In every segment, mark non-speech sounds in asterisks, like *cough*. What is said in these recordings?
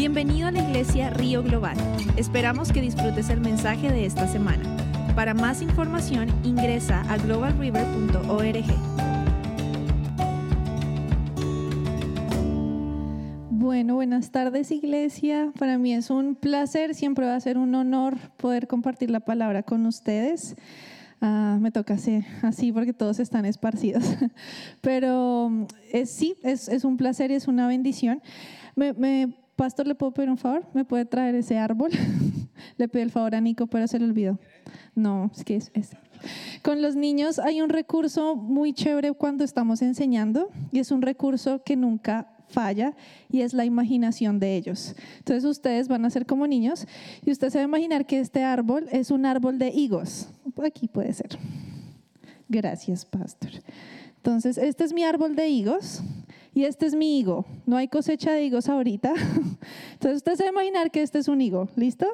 Bienvenido a la iglesia Río Global. Esperamos que disfrutes el mensaje de esta semana. Para más información ingresa a globalriver.org. Bueno, buenas tardes iglesia. Para mí es un placer, siempre va a ser un honor poder compartir la palabra con ustedes. Ah, me toca así, así porque todos están esparcidos. *laughs* Pero es, sí, es, es un placer y es una bendición. Me, me Pastor, ¿le puedo pedir un favor? ¿Me puede traer ese árbol? *laughs* le pido el favor a Nico, pero se le olvidó. No, es que es, es. Con los niños hay un recurso muy chévere cuando estamos enseñando y es un recurso que nunca falla y es la imaginación de ellos. Entonces ustedes van a ser como niños y usted se va a imaginar que este árbol es un árbol de higos. Aquí puede ser. Gracias, pastor. Entonces, este es mi árbol de higos y este es mi higo. No hay cosecha de higos ahorita. *laughs* Entonces usted se va a imaginar que este es un higo. ¿Listo?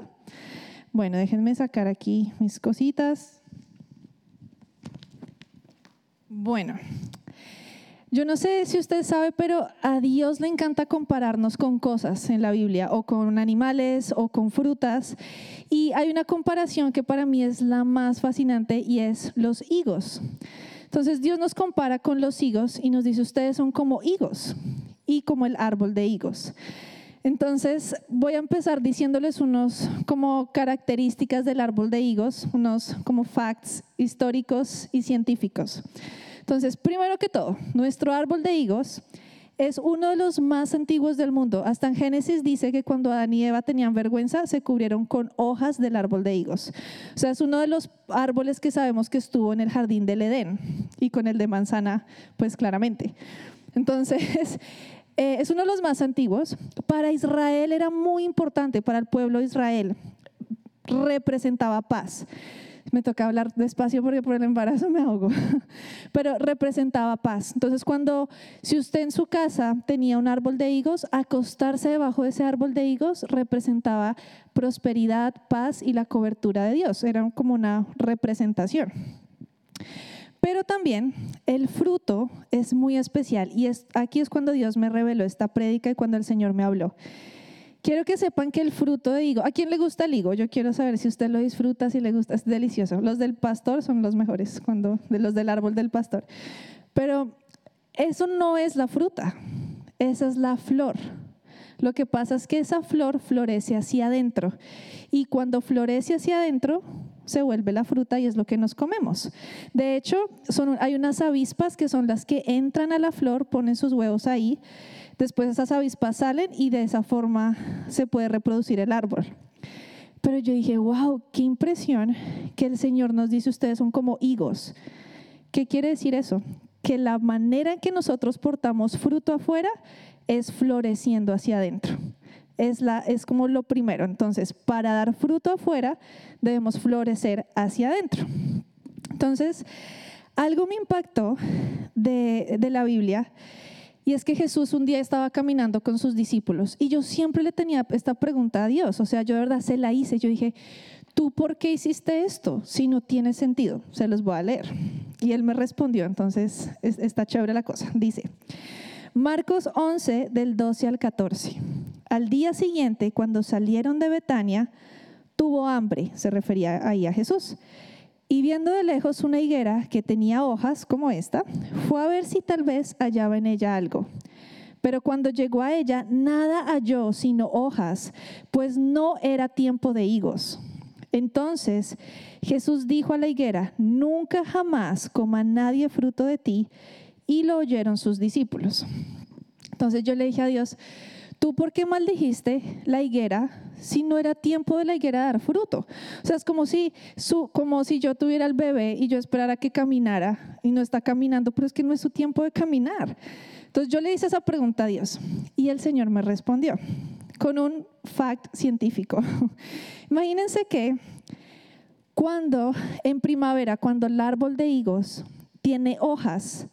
Bueno, déjenme sacar aquí mis cositas. Bueno, yo no sé si usted sabe, pero a Dios le encanta compararnos con cosas en la Biblia, o con animales, o con frutas. Y hay una comparación que para mí es la más fascinante y es los higos. Entonces Dios nos compara con los higos y nos dice, ustedes son como higos y como el árbol de higos. Entonces voy a empezar diciéndoles unos como características del árbol de higos, unos como facts históricos y científicos. Entonces, primero que todo, nuestro árbol de higos es uno de los más antiguos del mundo. Hasta en Génesis dice que cuando Adán y Eva tenían vergüenza, se cubrieron con hojas del árbol de higos. O sea, es uno de los árboles que sabemos que estuvo en el jardín del Edén y con el de manzana, pues claramente. Entonces, *laughs* eh, es uno de los más antiguos. Para Israel era muy importante, para el pueblo de Israel, representaba paz me toca hablar despacio porque por el embarazo me ahogo, *laughs* pero representaba paz. Entonces, cuando, si usted en su casa tenía un árbol de higos, acostarse debajo de ese árbol de higos representaba prosperidad, paz y la cobertura de Dios. Era como una representación. Pero también el fruto es muy especial y es, aquí es cuando Dios me reveló esta prédica y cuando el Señor me habló. Quiero que sepan que el fruto de higo, ¿a quién le gusta el higo? Yo quiero saber si usted lo disfruta, si le gusta, es delicioso. Los del pastor son los mejores, cuando, de los del árbol del pastor. Pero eso no es la fruta, esa es la flor. Lo que pasa es que esa flor florece hacia adentro y cuando florece hacia adentro se vuelve la fruta y es lo que nos comemos. De hecho, son, hay unas avispas que son las que entran a la flor, ponen sus huevos ahí Después esas avispas salen y de esa forma se puede reproducir el árbol. Pero yo dije, wow, qué impresión que el Señor nos dice, ustedes son como higos. ¿Qué quiere decir eso? Que la manera en que nosotros portamos fruto afuera es floreciendo hacia adentro. Es, la, es como lo primero. Entonces, para dar fruto afuera, debemos florecer hacia adentro. Entonces, algo me impactó de, de la Biblia y es que Jesús un día estaba caminando con sus discípulos y yo siempre le tenía esta pregunta a Dios, o sea, yo de verdad se la hice, yo dije, ¿tú por qué hiciste esto si no tiene sentido? Se los voy a leer. Y él me respondió, entonces está chévere la cosa. Dice, Marcos 11 del 12 al 14. Al día siguiente, cuando salieron de Betania, tuvo hambre, se refería ahí a Jesús. Y viendo de lejos una higuera que tenía hojas como esta, fue a ver si tal vez hallaba en ella algo. Pero cuando llegó a ella, nada halló sino hojas, pues no era tiempo de higos. Entonces Jesús dijo a la higuera, nunca jamás coma nadie fruto de ti. Y lo oyeron sus discípulos. Entonces yo le dije a Dios, ¿tú por qué maldijiste la higuera si no era tiempo de la higuera dar fruto? O sea, es como si, como si yo tuviera el bebé y yo esperara que caminara y no está caminando, pero es que no es su tiempo de caminar. Entonces yo le hice esa pregunta a Dios y el Señor me respondió con un fact científico. *laughs* Imagínense que cuando en primavera, cuando el árbol de higos tiene hojas,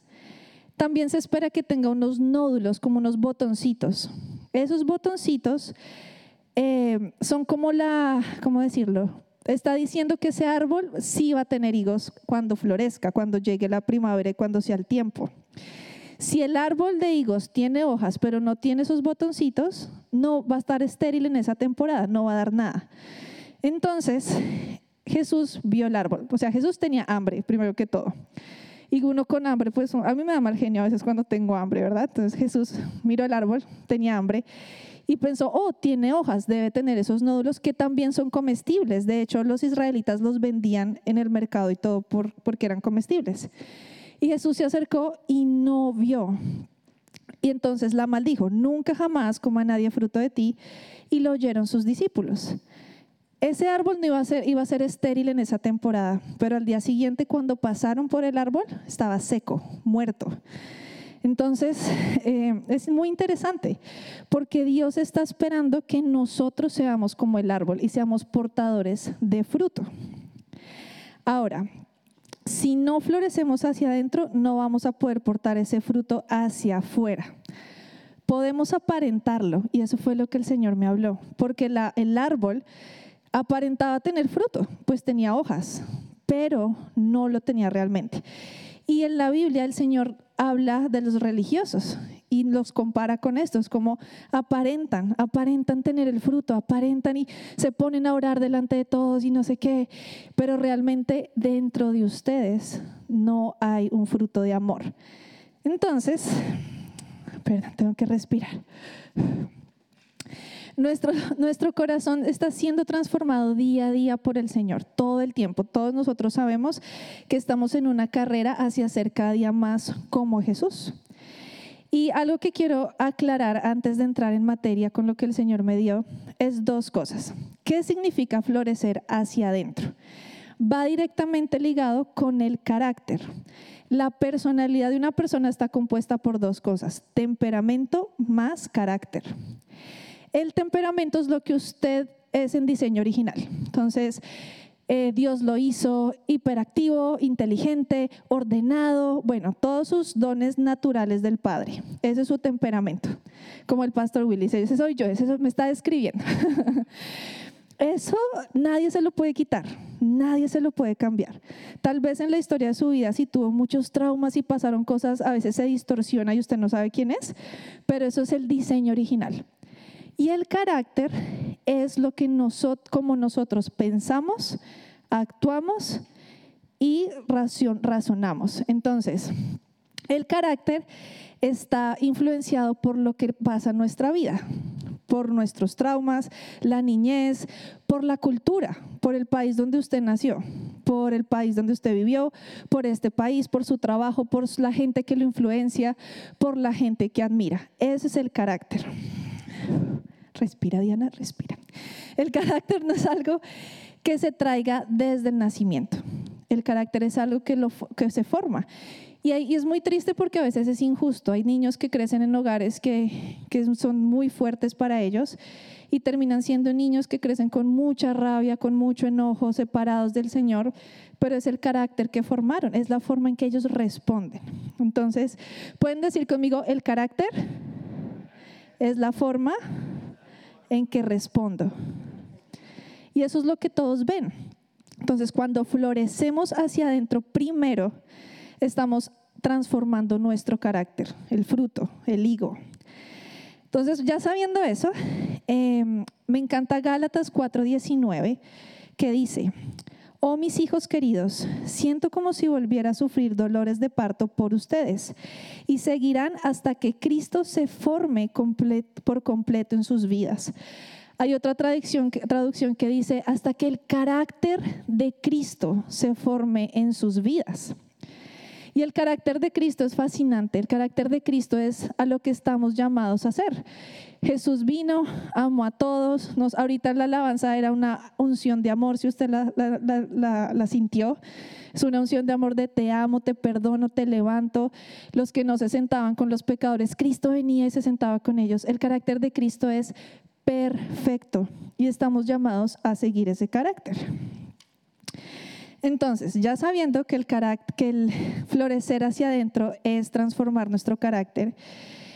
también se espera que tenga unos nódulos, como unos botoncitos. Esos botoncitos eh, son como la, ¿cómo decirlo? Está diciendo que ese árbol sí va a tener higos cuando florezca, cuando llegue la primavera y cuando sea el tiempo. Si el árbol de higos tiene hojas, pero no tiene sus botoncitos, no va a estar estéril en esa temporada, no va a dar nada. Entonces, Jesús vio el árbol. O sea, Jesús tenía hambre, primero que todo. Y uno con hambre, pues a mí me da mal genio a veces cuando tengo hambre, ¿verdad? Entonces Jesús miró el árbol, tenía hambre y pensó, oh, tiene hojas, debe tener esos nódulos que también son comestibles. De hecho, los israelitas los vendían en el mercado y todo por, porque eran comestibles. Y Jesús se acercó y no vio. Y entonces la maldijo, nunca jamás coma nadie fruto de ti. Y lo oyeron sus discípulos. Ese árbol no iba a, ser, iba a ser estéril en esa temporada, pero al día siguiente cuando pasaron por el árbol estaba seco, muerto. Entonces, eh, es muy interesante porque Dios está esperando que nosotros seamos como el árbol y seamos portadores de fruto. Ahora, si no florecemos hacia adentro, no vamos a poder portar ese fruto hacia afuera. Podemos aparentarlo, y eso fue lo que el Señor me habló, porque el árbol aparentaba tener fruto, pues tenía hojas, pero no lo tenía realmente. Y en la Biblia el Señor habla de los religiosos y los compara con estos, como aparentan, aparentan tener el fruto, aparentan y se ponen a orar delante de todos y no sé qué, pero realmente dentro de ustedes no hay un fruto de amor. Entonces, perdón, tengo que respirar. Nuestro, *laughs* nuestro corazón está siendo transformado día a día por el Señor, todo el tiempo. Todos nosotros sabemos que estamos en una carrera hacia ser cada día más como Jesús. Y algo que quiero aclarar antes de entrar en materia con lo que el Señor me dio es dos cosas. ¿Qué significa florecer hacia adentro? Va directamente ligado con el carácter. La personalidad de una persona está compuesta por dos cosas, temperamento más carácter. El temperamento es lo que usted es en diseño original. Entonces, eh, Dios lo hizo hiperactivo, inteligente, ordenado, bueno, todos sus dones naturales del Padre. Ese es su temperamento. Como el pastor Willy dice, ese soy yo, ese me está describiendo. *laughs* Eso nadie se lo puede quitar, nadie se lo puede cambiar. Tal vez en la historia de su vida, si tuvo muchos traumas y pasaron cosas, a veces se distorsiona y usted no sabe quién es, pero eso es el diseño original. Y el carácter es lo que nosotros, como nosotros pensamos, actuamos y razonamos. Entonces, el carácter está influenciado por lo que pasa en nuestra vida, por nuestros traumas, la niñez, por la cultura, por el país donde usted nació, por el país donde usted vivió, por este país, por su trabajo, por la gente que lo influencia, por la gente que admira. Ese es el carácter. Respira, Diana, respira. El carácter no es algo que se traiga desde el nacimiento. El carácter es algo que, lo, que se forma. Y, es muy triste porque a veces es injusto. Hay niños que crecen en hogares que, que son muy fuertes para ellos y terminan siendo niños que crecen con mucha rabia, con mucho enojo, separados del Señor, pero es el carácter que formaron, es la forma en que ellos responden. Entonces, pueden decir conmigo, el carácter es la forma en que respondo. Y eso es lo que todos ven. Entonces, cuando florecemos hacia adentro, primero estamos transformando nuestro carácter, el fruto, el higo. Entonces, ya sabiendo eso, em, me encanta Gálatas 4:19, que dice, Oh mis hijos queridos, siento como si volviera a sufrir dolores de parto por ustedes y seguirán hasta que Cristo se forme por completo en sus vidas. Hay otra traducción, traducción que dice hasta que el carácter de Cristo se forme en sus vidas. Y el carácter de Cristo es fascinante. El carácter de Cristo es a lo que estamos llamados a hacer. Jesús vino, amó a todos. Nos, ahorita la alabanza era una unción de amor, si usted la, la, sintió. Es una unción de amor de te amo, te perdono, te levanto. Los que no se sentaban con los pecadores, Cristo venía y se sentaba con ellos. El carácter de Cristo es perfecto y estamos llamados a seguir ese carácter. Entonces, ya sabiendo que el, que *laughs* florecer hacia adentro es transformar nuestro carácter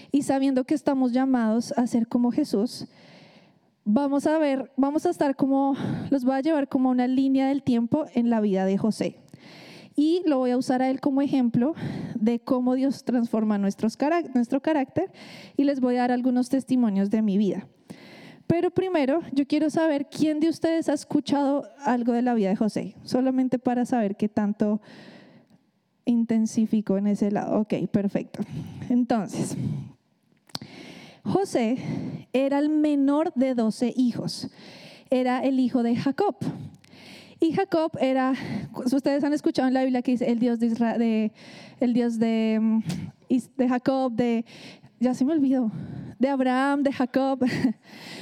y sabiendo que estamos llamados a ser como Jesús, vamos a ver, vamos a estar como, los voy a llevar como una línea del tiempo en la vida de José. y lo voy a usar a él como ejemplo de cómo Dios transforma nuestro carácter y les voy a dar algunos testimonios de mi vida. Pero primero, yo quiero saber quién de ustedes ha escuchado algo de la vida de José, solamente para saber qué tanto intensificó en ese lado. Ok, perfecto. Entonces, José era el menor de 12 hijos. Era el hijo de Jacob. Y Jacob era, ustedes han escuchado en la Biblia que dice el Dios de, Israel, el Dios de, mm, de Jacob, de, ya se me olvidó, de Abraham, de Jacob. *laughs*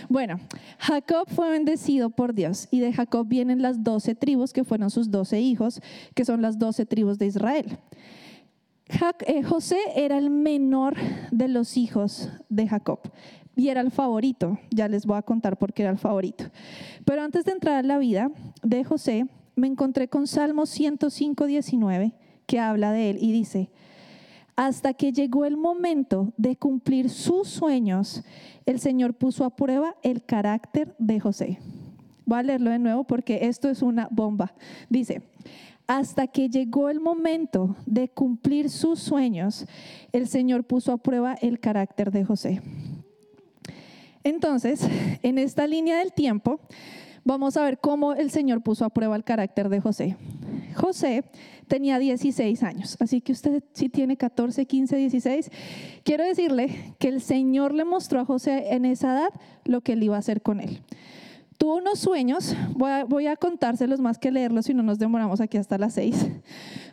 Bueno, Jacob fue bendecido por Dios y de Jacob vienen las doce tribus que fueron sus doce hijos, que son las doce tribus de Israel. Eh, José era el menor de los hijos de Jacob y era el favorito. Ya les voy a contar por qué era el favorito. Pero antes de entrar a la vida de José, me encontré con Salmo 105, 19, que habla de él y dice, hasta que llegó el momento de cumplir sus sueños, el Señor puso a prueba el carácter de José. Voy a leerlo de nuevo porque esto es una bomba. Dice, hasta que llegó el momento de cumplir sus sueños, el Señor puso a prueba el carácter de José. Entonces, en esta línea del tiempo, vamos a ver cómo el Señor puso a prueba el carácter de José. José tenía 16 años, así que usted si tiene 14, 15, 16, quiero decirle que el Señor le mostró a José en esa edad lo que él iba a hacer con él. Tuvo unos sueños, voy a, contárselos más que leerlos si no nos demoramos aquí hasta las 6,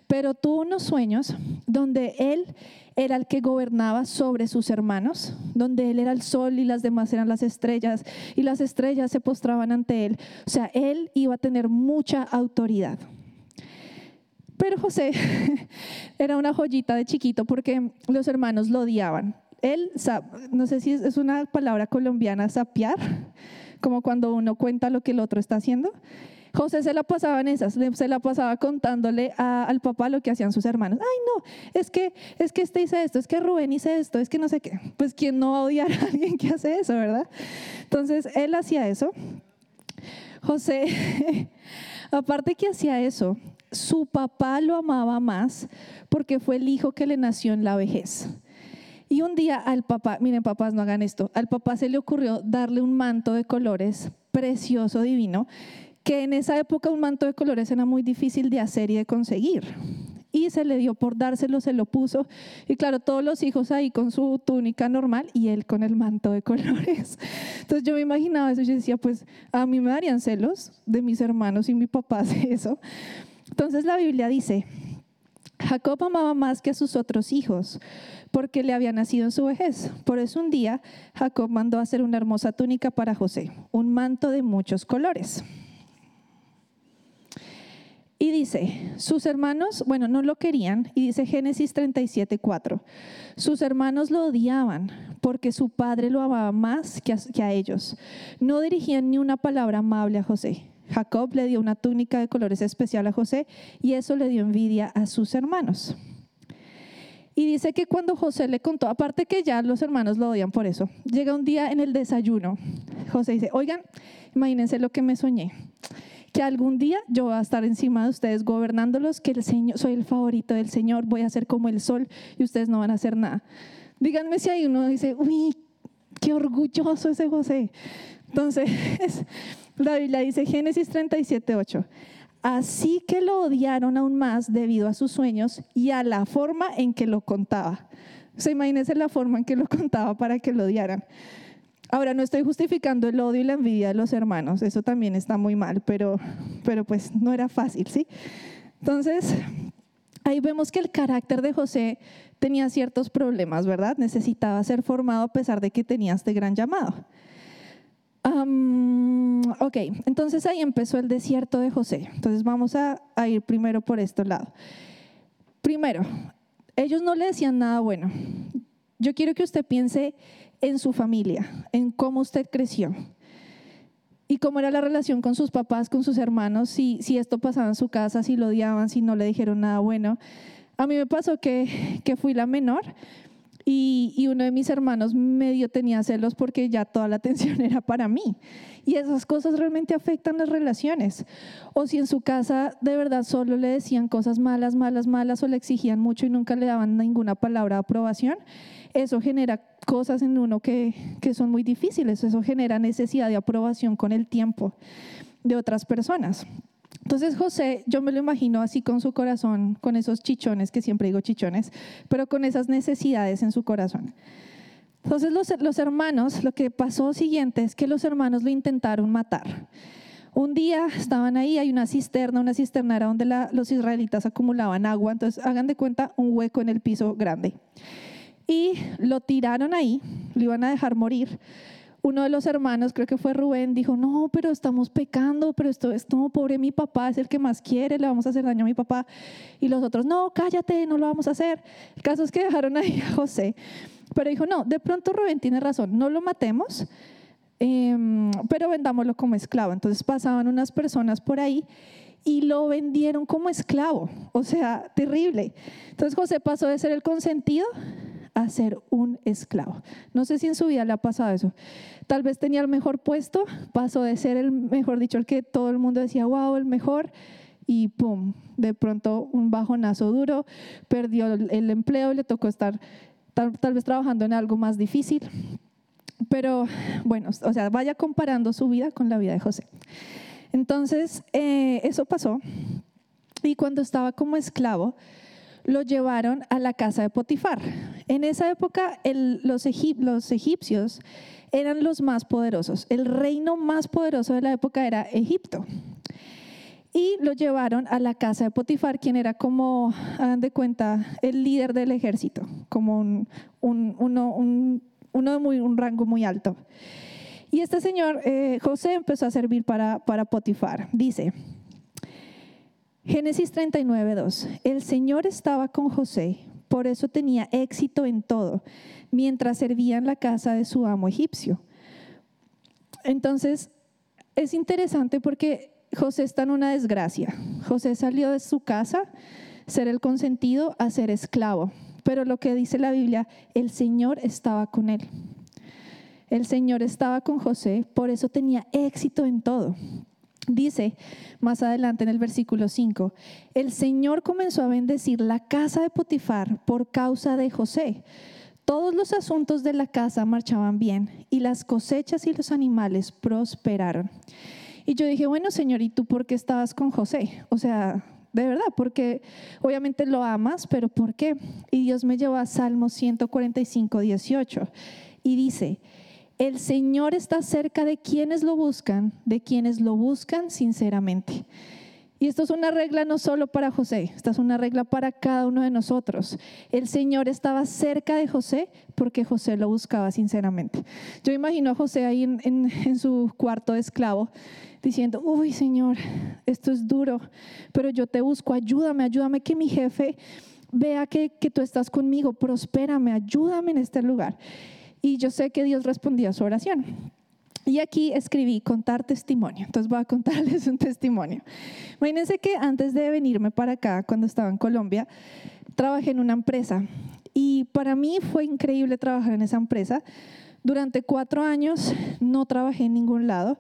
pero tuvo unos sueños donde él era el que gobernaba sobre sus hermanos, donde él era el sol y las demás eran las estrellas, y las estrellas se postraban ante él. O sea, él iba a tener mucha autoridad. Pero José *laughs* era una joyita de chiquito porque los hermanos lo odiaban. Él, no sé si es una palabra colombiana, sapiar, como cuando uno cuenta lo que el otro está haciendo. José se la pasaba en esas, se la pasaba contándole al papá lo que hacían sus hermanos. Ay, no, es que, es que este hizo esto, es que Rubén hizo esto, es que no sé qué. Pues quién no va a odiar a alguien que hace eso, ¿verdad? Entonces, él hacía eso. José, *laughs* aparte que hacía eso, su papá lo amaba más porque fue el hijo que le nació en la vejez. Y un día al papá, miren papás, no hagan esto, al papá se le ocurrió darle un manto de colores precioso, divino, que en esa época un manto de colores era muy difícil de hacer y de conseguir. Y se le dio por dárselo, se lo puso. Y claro, todos los hijos ahí con su túnica normal y él con el manto de *laughs* colores. Entonces yo me imaginaba eso yo decía, pues a mí me darían celos de mis hermanos y mi papá *laughs* hace eso. Entonces la Biblia dice, Jacob amaba más que a sus otros hijos, porque le había nacido en su vejez. Por eso un día Jacob mandó hacer una hermosa túnica para José, un manto de muchos colores. Y dice, sus hermanos, bueno, no lo querían, y dice Génesis 37, 4, sus hermanos lo odiaban porque su padre lo amaba más que a, que a ellos. No dirigían ni una palabra amable a José. Jacob le dio una túnica de colores especial a José y eso le dio envidia a sus hermanos. Y dice que cuando José le contó, aparte que ya los hermanos lo odian por eso, llega un día en el desayuno, José dice, oigan, imagínense lo que me soñé que algún día yo voy a estar encima de ustedes gobernándolos, que el Señor, soy el favorito del Señor, voy a ser como el sol y ustedes no van a hacer nada. Díganme si hay uno dice, uy, qué orgulloso ese José. Entonces, *laughs* la Biblia dice Génesis 37, 8. Así que lo odiaron aún más debido a sus sueños y a la forma en que lo contaba. O sea, imagínense la forma en que lo contaba para que lo odiaran. Ahora, no estoy justificando el odio y la envidia de los hermanos, eso también está muy mal, pero, pero pues no era fácil, ¿sí? Entonces, ahí vemos que el carácter de José tenía ciertos problemas, ¿verdad? Necesitaba ser formado a pesar de que tenía este gran llamado. Ok, entonces ahí empezó el desierto de José. Entonces vamos a, ir primero por este lado. Primero, ellos no le decían nada bueno. Yo quiero que usted piense en su familia, en cómo usted creció y cómo era la relación con sus papás, con sus hermanos, si, si esto pasaba en su casa, si lo odiaban, si no le dijeron nada bueno. A mí me pasó que, que fui la menor y, y, uno de mis hermanos medio tenía celos porque ya toda la atención *laughs* era para mí. Y esas cosas realmente afectan las relaciones. O si en su casa de verdad solo le decían cosas malas, malas, malas o le exigían mucho y nunca le daban ninguna palabra de aprobación, eso genera cosas en uno que, que son muy difíciles. Eso genera necesidad de aprobación con el tiempo de otras personas. Entonces José, yo me lo imagino así con su corazón, con esos chichones, que siempre digo chichones, pero con esas necesidades en su corazón. Entonces los, los hermanos, lo que pasó siguiente es que los hermanos lo intentaron matar. Un día estaban ahí, hay una cisterna, una cisterna era donde los israelitas acumulaban agua, entonces hagan de cuenta un hueco en el piso grande. Y lo tiraron ahí, lo iban a dejar morir uno de los hermanos, creo que fue Rubén, dijo, no, pero estamos pecando, pero esto es no, pobre mi papá, es el que más quiere, le vamos a hacer daño a mi papá. Y los otros, no, cállate, no lo vamos a hacer. El caso es que *laughs* dejaron ahí a José. Pero dijo, no, de pronto Rubén tiene razón, no lo matemos, em, pero vendámoslo como esclavo. Entonces pasaban unas personas por ahí y lo vendieron como esclavo, o sea, terrible. Entonces José pasó de ser el consentido ser un esclavo. No sé si en su vida le ha pasado eso. Tal vez tenía el mejor puesto, pasó de ser el mejor dicho, el que todo el mundo decía, wow, el mejor, y pum, de pronto un bajonazo duro, perdió el empleo, le tocó estar tal, vez trabajando en algo más difícil. Pero bueno, o sea, vaya comparando su vida con la vida de José. Entonces, eh, eso pasó. Y cuando estaba como esclavo, lo llevaron a la casa de Potifar. En esa época los, egipcios eran los más poderosos. El reino más poderoso de la época era Egipto. Y lo llevaron a la casa de Potifar, quien era como, hagan de cuenta, el líder del ejército, como un, rango muy alto. Y este señor, eh, José, empezó a servir para, para Potifar. Dice, Génesis 39, 2. El Señor estaba con José, por eso tenía éxito en todo, mientras servía en la casa de su amo egipcio. Entonces, es interesante porque José está en una desgracia. José salió de su casa, ser el consentido, a ser esclavo. Pero lo que dice la Biblia, el Señor estaba con él. El Señor estaba con José, por eso tenía éxito en todo. Dice más adelante en el versículo 5, el Señor comenzó a bendecir la casa de Potifar por causa de José. Todos los asuntos de la casa marchaban bien y las cosechas y los animales prosperaron. Y yo dije, bueno, Señor, ¿y tú por qué estabas con José? O sea, de verdad, porque obviamente lo amas, pero ¿por qué? Y Dios me llevó a Salmo 145, 18 y dice, el Señor está cerca de quienes lo buscan, de quienes lo buscan sinceramente. Y esto es una regla no solo para José, esta es una regla para cada uno de nosotros. El Señor estaba cerca de José porque José lo buscaba sinceramente. Yo imagino a José ahí en, su cuarto de esclavo diciendo, uy Señor, esto es duro, pero yo te busco, ayúdame, ayúdame que mi jefe vea que, que tú estás conmigo, prospérame, ayúdame en este lugar. Y yo sé que Dios respondía a su oración. Y aquí escribí contar testimonio. Entonces voy a contarles *laughs* un testimonio. Imagínense que antes de venirme para acá, cuando estaba en Colombia, trabajé en una empresa. Y para mí fue increíble trabajar en esa empresa. Durante cuatro años no trabajé en ningún lado.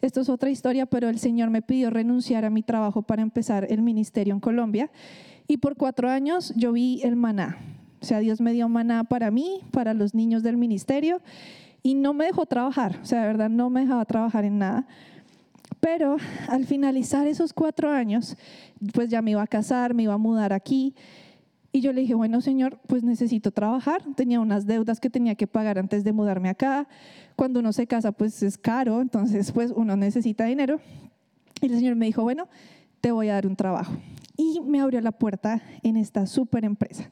Esto es otra historia, pero el Señor me pidió renunciar a mi trabajo para empezar el ministerio en Colombia. Y por cuatro años yo vi el maná. O sea, Dios me dio maná para mí, para los niños del ministerio, y no me dejó trabajar. O sea, de verdad, no me dejaba trabajar en nada. Pero al finalizar esos cuatro años, pues ya me iba a casar, me iba a mudar aquí. Y yo le dije, bueno, Señor, pues necesito trabajar. Tenía unas deudas que tenía que pagar antes de mudarme acá. Cuando uno se casa, pues es caro, entonces pues uno necesita dinero. Y el Señor me dijo, bueno, te voy a dar un trabajo. Y me abrió la puerta en esta súper empresa.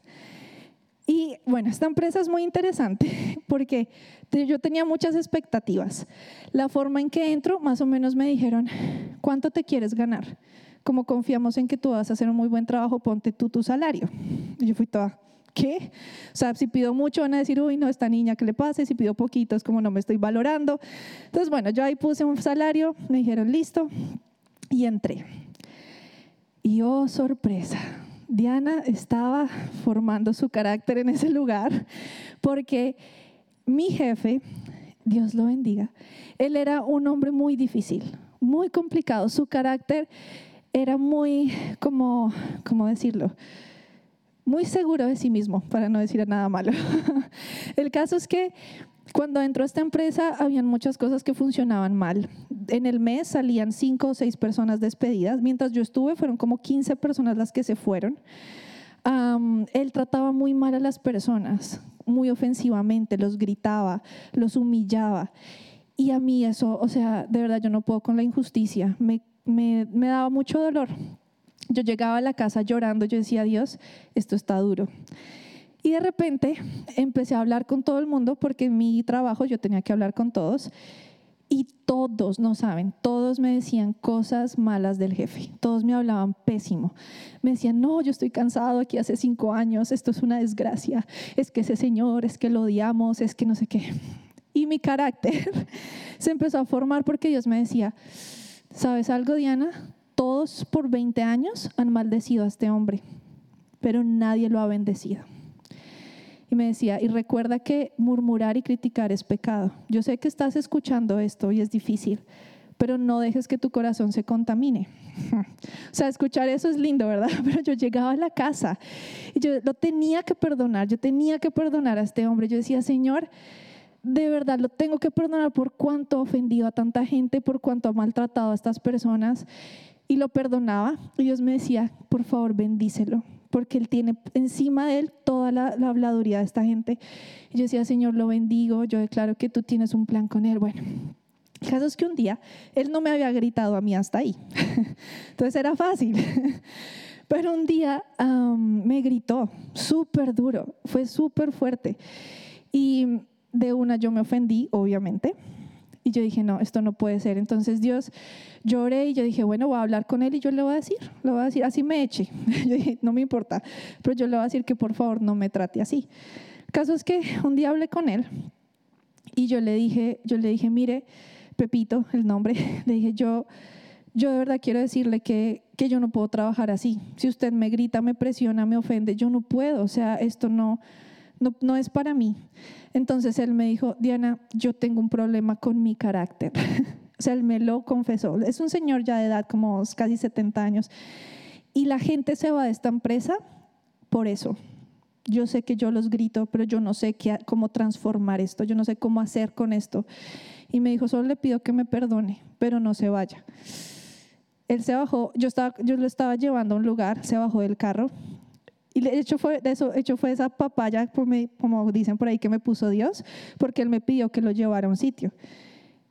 Y bueno, esta empresa es muy interesante *laughs* porque yo tenía muchas expectativas. La forma en que entro, más o menos me dijeron, ¿cuánto te quieres ganar? Como confiamos en que tú vas a hacer un muy buen trabajo, ponte tú tu salario. Y yo fui toda, ¿qué? O sea, si pido mucho van a decir, uy, no, esta niña, ¿qué le pasa? Si pido poquito es como no me estoy valorando. Entonces, bueno, yo ahí puse un salario, me dijeron, listo, y entré. Y oh, sorpresa, Diana estaba formando su carácter en ese lugar porque mi jefe, Dios lo bendiga, él era un hombre muy difícil, muy complicado. Su carácter era muy, como, ¿cómo decirlo? Muy seguro de sí mismo, para no decir nada malo. *laughs* El caso es que cuando entró esta empresa, habían muchas cosas que funcionaban mal. En el mes salían cinco o seis personas despedidas. Mientras yo estuve, fueron como 15 personas las que se fueron. él trataba muy mal a las personas, muy ofensivamente, los gritaba, los humillaba. Y a mí eso, o sea, de verdad yo no puedo con la injusticia. Me, me, me daba mucho dolor. Yo llegaba a la casa llorando, yo decía, Dios, esto está duro. Y de repente empecé a hablar con todo el mundo porque en mi trabajo yo tenía que hablar con todos. Y todos, no saben, todos me decían cosas malas del jefe. Todos me hablaban pésimo. Me decían, no, yo estoy cansado aquí hace cinco años, esto es una desgracia. Es que ese señor, es que lo odiamos, es que no sé qué. Y mi carácter *laughs* se empezó a formar porque Dios me decía, ¿sabes algo, Diana? Todos por 20 años han maldecido a este hombre, pero nadie lo ha bendecido. Y me decía, y recuerda que murmurar y criticar es pecado. Yo sé que estás escuchando esto y es difícil, pero no dejes que tu corazón se contamine. *laughs* o sea, escuchar eso es lindo, ¿verdad? *laughs* Pero yo llegaba a la casa y yo lo tenía que perdonar, yo tenía que perdonar a este hombre. Yo decía, Señor, de verdad lo tengo que perdonar por cuánto ha ofendido a tanta gente, por cuánto ha maltratado a estas personas. Y lo perdonaba. Y Dios me decía, por favor, bendícelo porque Él tiene encima de Él toda la, la habladuría de esta gente. Y yo decía, Señor, lo bendigo, yo declaro que tú tienes un plan con Él. Bueno, el caso es que un día Él no me había gritado a mí hasta ahí, *laughs* entonces era fácil. *laughs* Pero un día me gritó súper duro, fue súper fuerte. Y de una yo me ofendí, obviamente. Y yo dije, no, esto no puede ser. Entonces Dios lloré y yo dije, bueno, voy a hablar con él y yo le voy a decir, le voy a decir, así me eche. *laughs* Yo dije, no me importa, pero yo le voy a decir que por favor no me trate así. El caso es que un día hablé con él y yo le dije, yo le dije, mire, Pepito, el nombre, *laughs* le dije, yo, yo de verdad quiero decirle que, que yo no puedo trabajar así. Si usted me grita, me presiona, me ofende, yo no puedo, o sea, esto no, no, es para mí. Entonces él me dijo, Diana, yo tengo un problema con mi carácter. *laughs* o sea, él me lo confesó. Es un señor ya de edad, como casi 70 años. Y la gente se va de esta empresa por eso. Yo sé que yo los grito, pero yo no sé cómo transformar esto, yo no sé cómo hacer con esto. Y me dijo, solo le pido que me perdone, pero no se vaya. Él se bajó, yo, estaba, yo lo estaba llevando a un lugar, se bajó del carro y de hecho fue, de eso, hecho fue esa papaya, como dicen por ahí, que me puso Dios, porque Él me pidió que lo llevara a un sitio.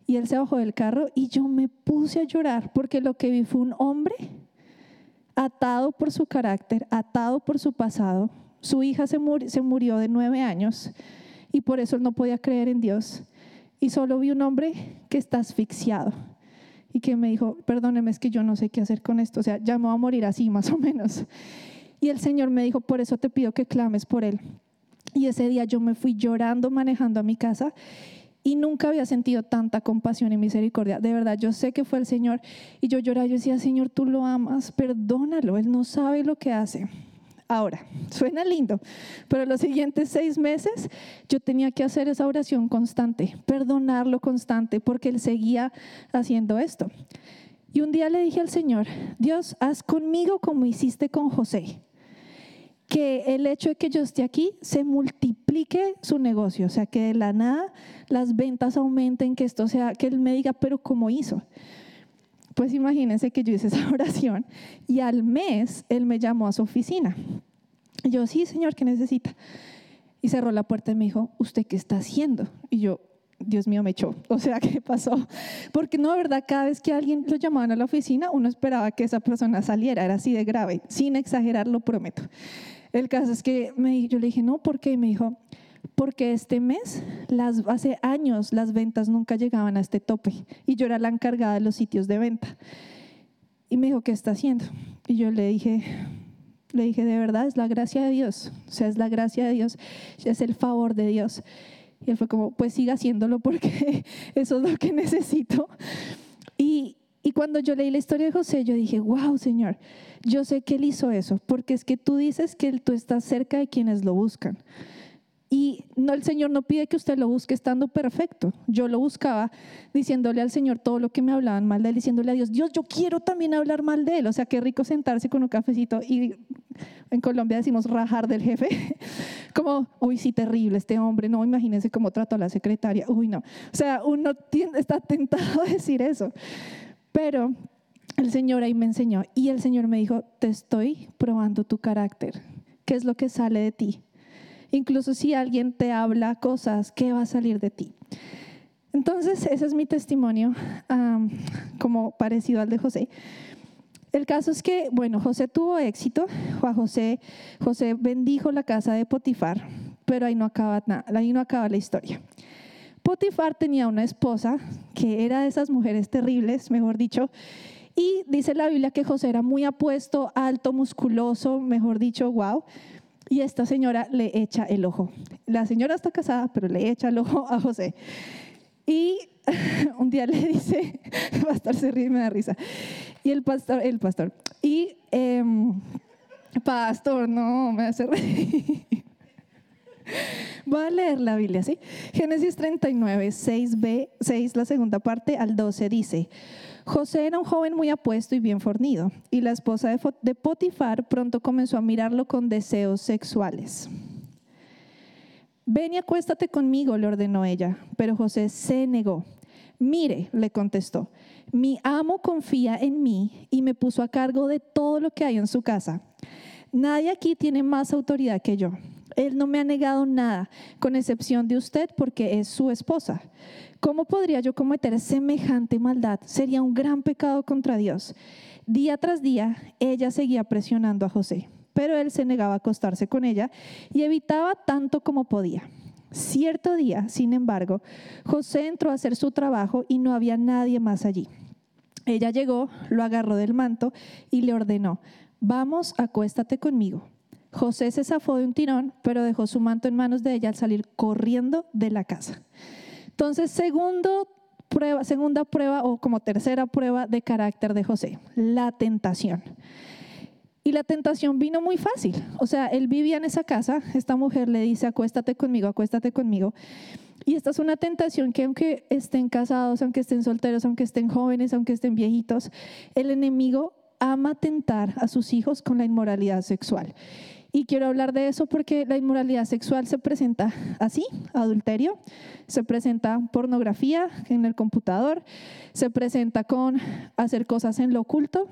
Y Él se bajó del carro y yo me puse a llorar porque lo que vi fue un hombre atado por su carácter, atado por su pasado. Su hija se, se murió de nueve años y por eso él no podía creer en Dios. Y solo vi un hombre que está asfixiado y que me dijo, perdóneme, es que yo no sé qué hacer con esto. O sea, ya me voy a morir así, más o menos. Y el Señor me dijo, por eso te pido que clames por él. Y ese día yo me fui llorando manejando a mi casa y nunca había sentido tanta compasión y misericordia. De verdad, yo sé que fue el Señor. Y yo lloraba, yo decía, Señor, tú lo amas, perdónalo, Él no sabe lo que hace. Ahora, *laughs* suena lindo, pero los siguientes seis meses yo tenía que hacer esa oración constante, perdonarlo constante, porque Él seguía haciendo esto. Y un día le dije al Señor, Dios, haz conmigo como hiciste con José que el hecho de que yo esté aquí se multiplique su negocio, o sea, que de la nada las ventas aumenten, que esto sea, que él me diga, pero ¿cómo hizo? Pues imagínense que yo hice esa *laughs* oración y al mes él me llamó a su oficina. Y yo, sí, señor, ¿qué necesita? Y cerró la puerta y me dijo, ¿usted qué está haciendo? Y yo, Dios mío, me echó. *laughs* O sea, ¿qué pasó? Porque no, ¿verdad? Cada vez que alguien lo llamaban a la oficina, uno esperaba que esa persona saliera. Era así de grave, sin exagerar, lo prometo. El caso es que me, yo le dije, no, ¿por qué? Y me dijo, porque este mes, hace años, las ventas nunca llegaban a este tope y yo era la encargada de los sitios de venta. Y me dijo, ¿qué está haciendo? Y yo le dije, le dije, de verdad, es la gracia de Dios. O sea, es la gracia de Dios, es el favor de Dios. Y él fue como, pues siga haciéndolo porque *laughs* eso es lo que necesito. Y, Y cuando yo leí la historia de José, yo dije, wow, Señor, yo sé que Él hizo eso, porque es que tú dices que tú estás cerca de quienes lo buscan. Y no, el Señor no pide que usted lo busque estando perfecto. Yo lo buscaba diciéndole al Señor todo lo que me hablaban mal de Él, diciéndole a Dios, Dios, yo quiero también hablar mal de Él. O sea, qué rico sentarse con un cafecito y en Colombia decimos rajar del jefe. *laughs* Como, uy, sí, terrible este hombre. No, imagínense cómo trató a la secretaria. Uy, no. O sea, uno está tentado a decir eso. Pero el Señor ahí me enseñó y el Señor me dijo, te estoy probando tu carácter. ¿Qué es lo que sale de ti? Incluso si alguien te habla cosas, ¿qué va a salir de ti? Entonces, ese es mi testimonio, como parecido al de José. El caso es que, bueno, José tuvo éxito, José, José bendijo la casa de Potifar, pero ahí no acaba ahí no acaba la historia. Potifar tenía una esposa que era de esas mujeres terribles, mejor dicho, y dice la Biblia que José era muy apuesto, alto, musculoso, mejor dicho, wow. Y esta señora le echa el ojo. La señora está casada, pero le echa el ojo a José. Y *laughs* un día le dice, *laughs* pastor se ríe y me da risa. Y el pastor, el pastor, y em, pastor, no, me hace reír. *laughs* Voy a leer la Biblia, ¿sí? Génesis 39, 6b, 6, la segunda parte al 12 dice, José era un joven muy apuesto y bien fornido, y la esposa de Potifar pronto comenzó a mirarlo con deseos sexuales. Ven y acuéstate conmigo, le ordenó ella, pero José se negó. Mire, le contestó, mi amo confía en mí y me puso a cargo de todo lo que hay en su casa. Nadie aquí tiene más autoridad que yo. Él no me ha negado nada, con excepción de usted, porque es su esposa. ¿Cómo podría yo cometer semejante maldad? Sería un gran pecado contra Dios. Día tras día, ella seguía presionando a José, pero él se negaba a acostarse con ella y evitaba tanto como podía. Cierto día, sin embargo, José entró a hacer su trabajo y no había nadie más allí. Ella llegó, lo agarró del manto y le ordenó, vamos, acuéstate conmigo. José se zafó de un tirón, pero dejó su manto en manos de ella al salir corriendo de la casa. Entonces, segundo prueba, segunda prueba o como tercera prueba de carácter de José, la tentación. Y la tentación vino muy fácil. O sea, él vivía en esa casa, esta mujer le dice, acuéstate conmigo, acuéstate conmigo. Y esta es una tentación que aunque estén casados, aunque estén solteros, aunque estén jóvenes, aunque estén viejitos, el enemigo ama tentar a sus hijos con la inmoralidad sexual. Y quiero hablar de eso porque la inmoralidad sexual se presenta así, adulterio, se presenta pornografía en el computador, se presenta con hacer cosas en lo oculto.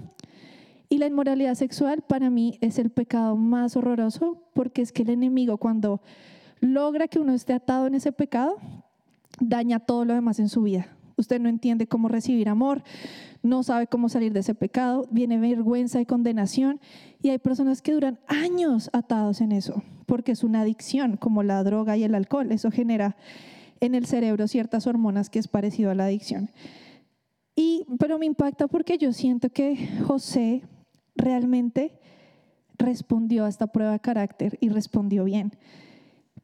Y la inmoralidad sexual para mí es el pecado más horroroso porque es que el enemigo cuando logra que uno esté atado en ese pecado, daña todo lo demás en su vida. Usted no entiende cómo recibir amor, no sabe cómo salir de ese pecado, viene vergüenza y condenación. Y hay personas que duran años atados en eso, porque es una adicción, como la droga y el alcohol. Eso genera en el cerebro ciertas hormonas que es parecido a la adicción. Y, pero me impacta porque yo siento que José realmente respondió a esta prueba de carácter y respondió bien.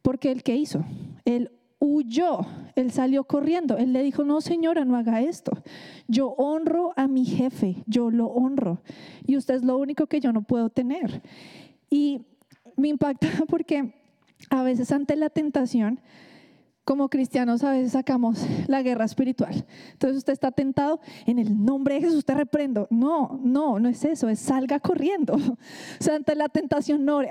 Porque él qué hizo? Él huyó, él salió corriendo, él le dijo, no señora, no haga esto. Yo honro a mi jefe, yo lo honro y usted es lo único que yo no puedo tener. Y me impacta *laughs* porque a veces ante la tentación, como cristianos a veces sacamos la guerra espiritual. Entonces usted está tentado, en el nombre de Jesús te reprendo. No, no, no es eso, es salga corriendo. *laughs* O ante la tentación no, o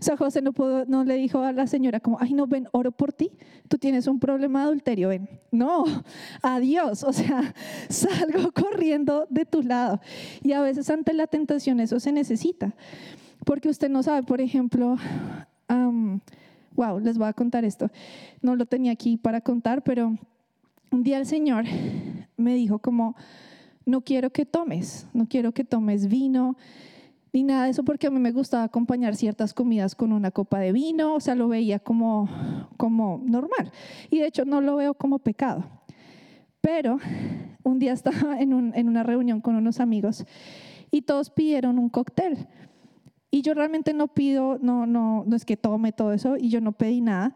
sea, José no le dijo a la señora como, ay, no, ven, oro por ti, tú tienes un problema de adulterio, ven. No, *laughs* adiós, o sea, *laughs* salgo corriendo de tu lado. Y a veces ante la tentación eso se necesita, porque usted no sabe, por ejemplo, wow, les voy a contar esto. No lo tenía aquí para contar, pero un día el Señor me dijo como, no quiero que tomes, no quiero que tomes vino ni nada de eso porque a mí me gustaba acompañar ciertas comidas con una copa de vino, o sea, lo veía como, como normal. Y de hecho no lo veo como pecado. Pero un día estaba en, en una reunión con unos amigos y todos pidieron un cóctel. Y yo realmente no pido, no, no, no es que tome todo eso y yo no pedí nada,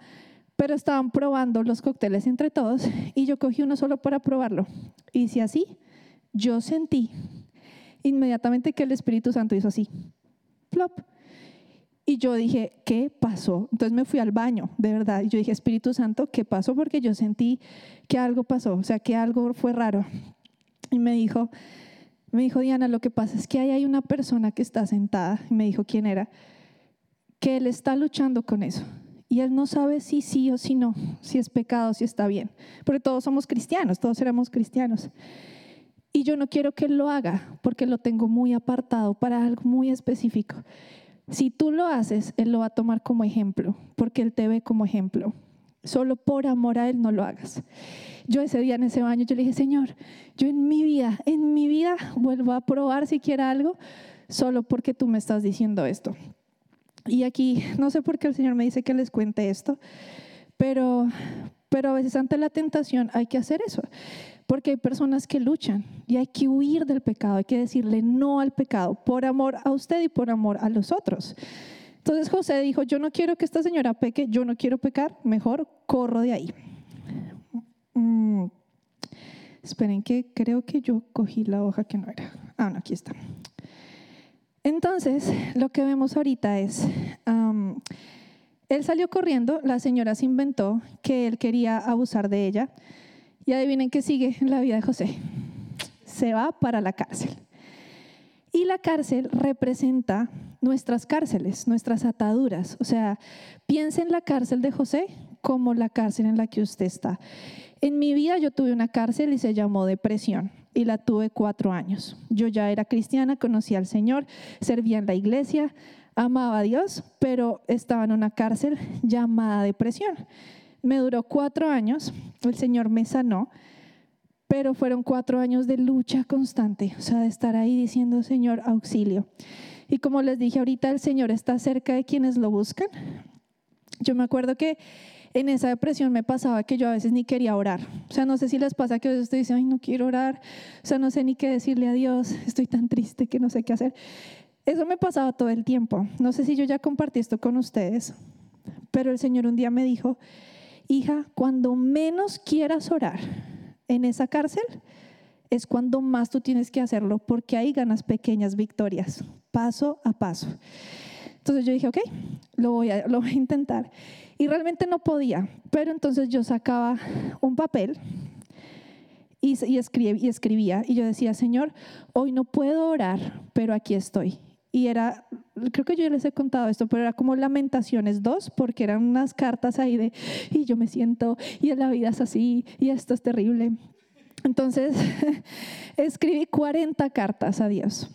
pero estaban probando los cócteles entre todos y yo cogí uno solo para probarlo. Y si así, yo sentí inmediatamente que el Espíritu Santo hizo así, plop. Y yo dije, ¿qué pasó? Entonces me fui al baño, de verdad. Y yo dije, Espíritu Santo, ¿qué pasó? Porque yo sentí que algo pasó, o sea, que algo fue raro. Y me dijo, me dijo Diana, lo que pasa es que ahí hay una persona que está sentada. Y me dijo quién era, que él está luchando con eso. Y él no sabe si sí o si no, si es pecado, si está bien. Porque todos somos cristianos, todos éramos cristianos. Y yo no quiero que él lo haga porque lo tengo muy apartado para algo muy específico. Si tú lo haces, Él lo va a tomar como ejemplo, porque Él te ve como ejemplo. Solo por amor a Él no lo hagas. Yo ese día en ese baño, yo le dije, Señor, yo en mi vida, en mi vida vuelvo a probar siquiera algo, solo porque tú me estás diciendo esto. Y aquí, no sé por qué el Señor me dice que les cuente esto, pero, pero a veces ante la tentación hay que hacer eso. Porque hay personas que luchan y hay que huir del pecado, hay que decirle no al pecado por amor a usted y por amor a los otros. Entonces José dijo, yo no quiero que esta señora peque, yo no quiero pecar, mejor corro de ahí. Mm, esperen que creo que yo cogí la hoja que no era. Ah, no, aquí está. Entonces, lo que vemos ahorita es, él salió corriendo, la señora se inventó que él quería abusar de ella y adivinen qué sigue en la vida de José. Se va para la cárcel. Y la cárcel representa nuestras cárceles, nuestras ataduras. O sea, piense en la cárcel de José como la cárcel en la que usted está. En mi vida yo tuve una cárcel y se llamó depresión y la tuve cuatro años. Yo ya era cristiana, conocía al Señor, servía en la iglesia, amaba a Dios, pero estaba en una cárcel llamada depresión. Me duró cuatro años, el Señor me sanó, pero fueron cuatro años de lucha constante, o sea, de estar ahí diciendo, Señor, auxilio. Y como les dije ahorita, el Señor está cerca de quienes lo buscan. Yo me acuerdo que en esa depresión me pasaba que yo a veces ni quería orar. O sea, no sé si les pasa que a veces usted dice, ay, no quiero orar. O sea, no sé ni qué decirle a Dios. *laughs* Estoy tan triste que no sé qué hacer. Eso me pasaba todo el tiempo. No sé si yo ya compartí esto con ustedes, pero el Señor un día me dijo, hija, cuando menos quieras orar en esa cárcel, es cuando más tú tienes que hacerlo, porque ahí ganas pequeñas victorias, paso a paso. Entonces yo dije, ok, lo voy a, lo voy a intentar. Y realmente no podía, pero entonces yo sacaba un papel y, y, y escribía, y yo decía, Señor, hoy no puedo orar, pero aquí estoy y era, creo que yo les he contado esto, pero era como Lamentaciones 2, porque eran unas cartas ahí de, y yo me siento, y la vida es así, y esto es terrible. Entonces, *laughs* escribí 40 cartas a Dios.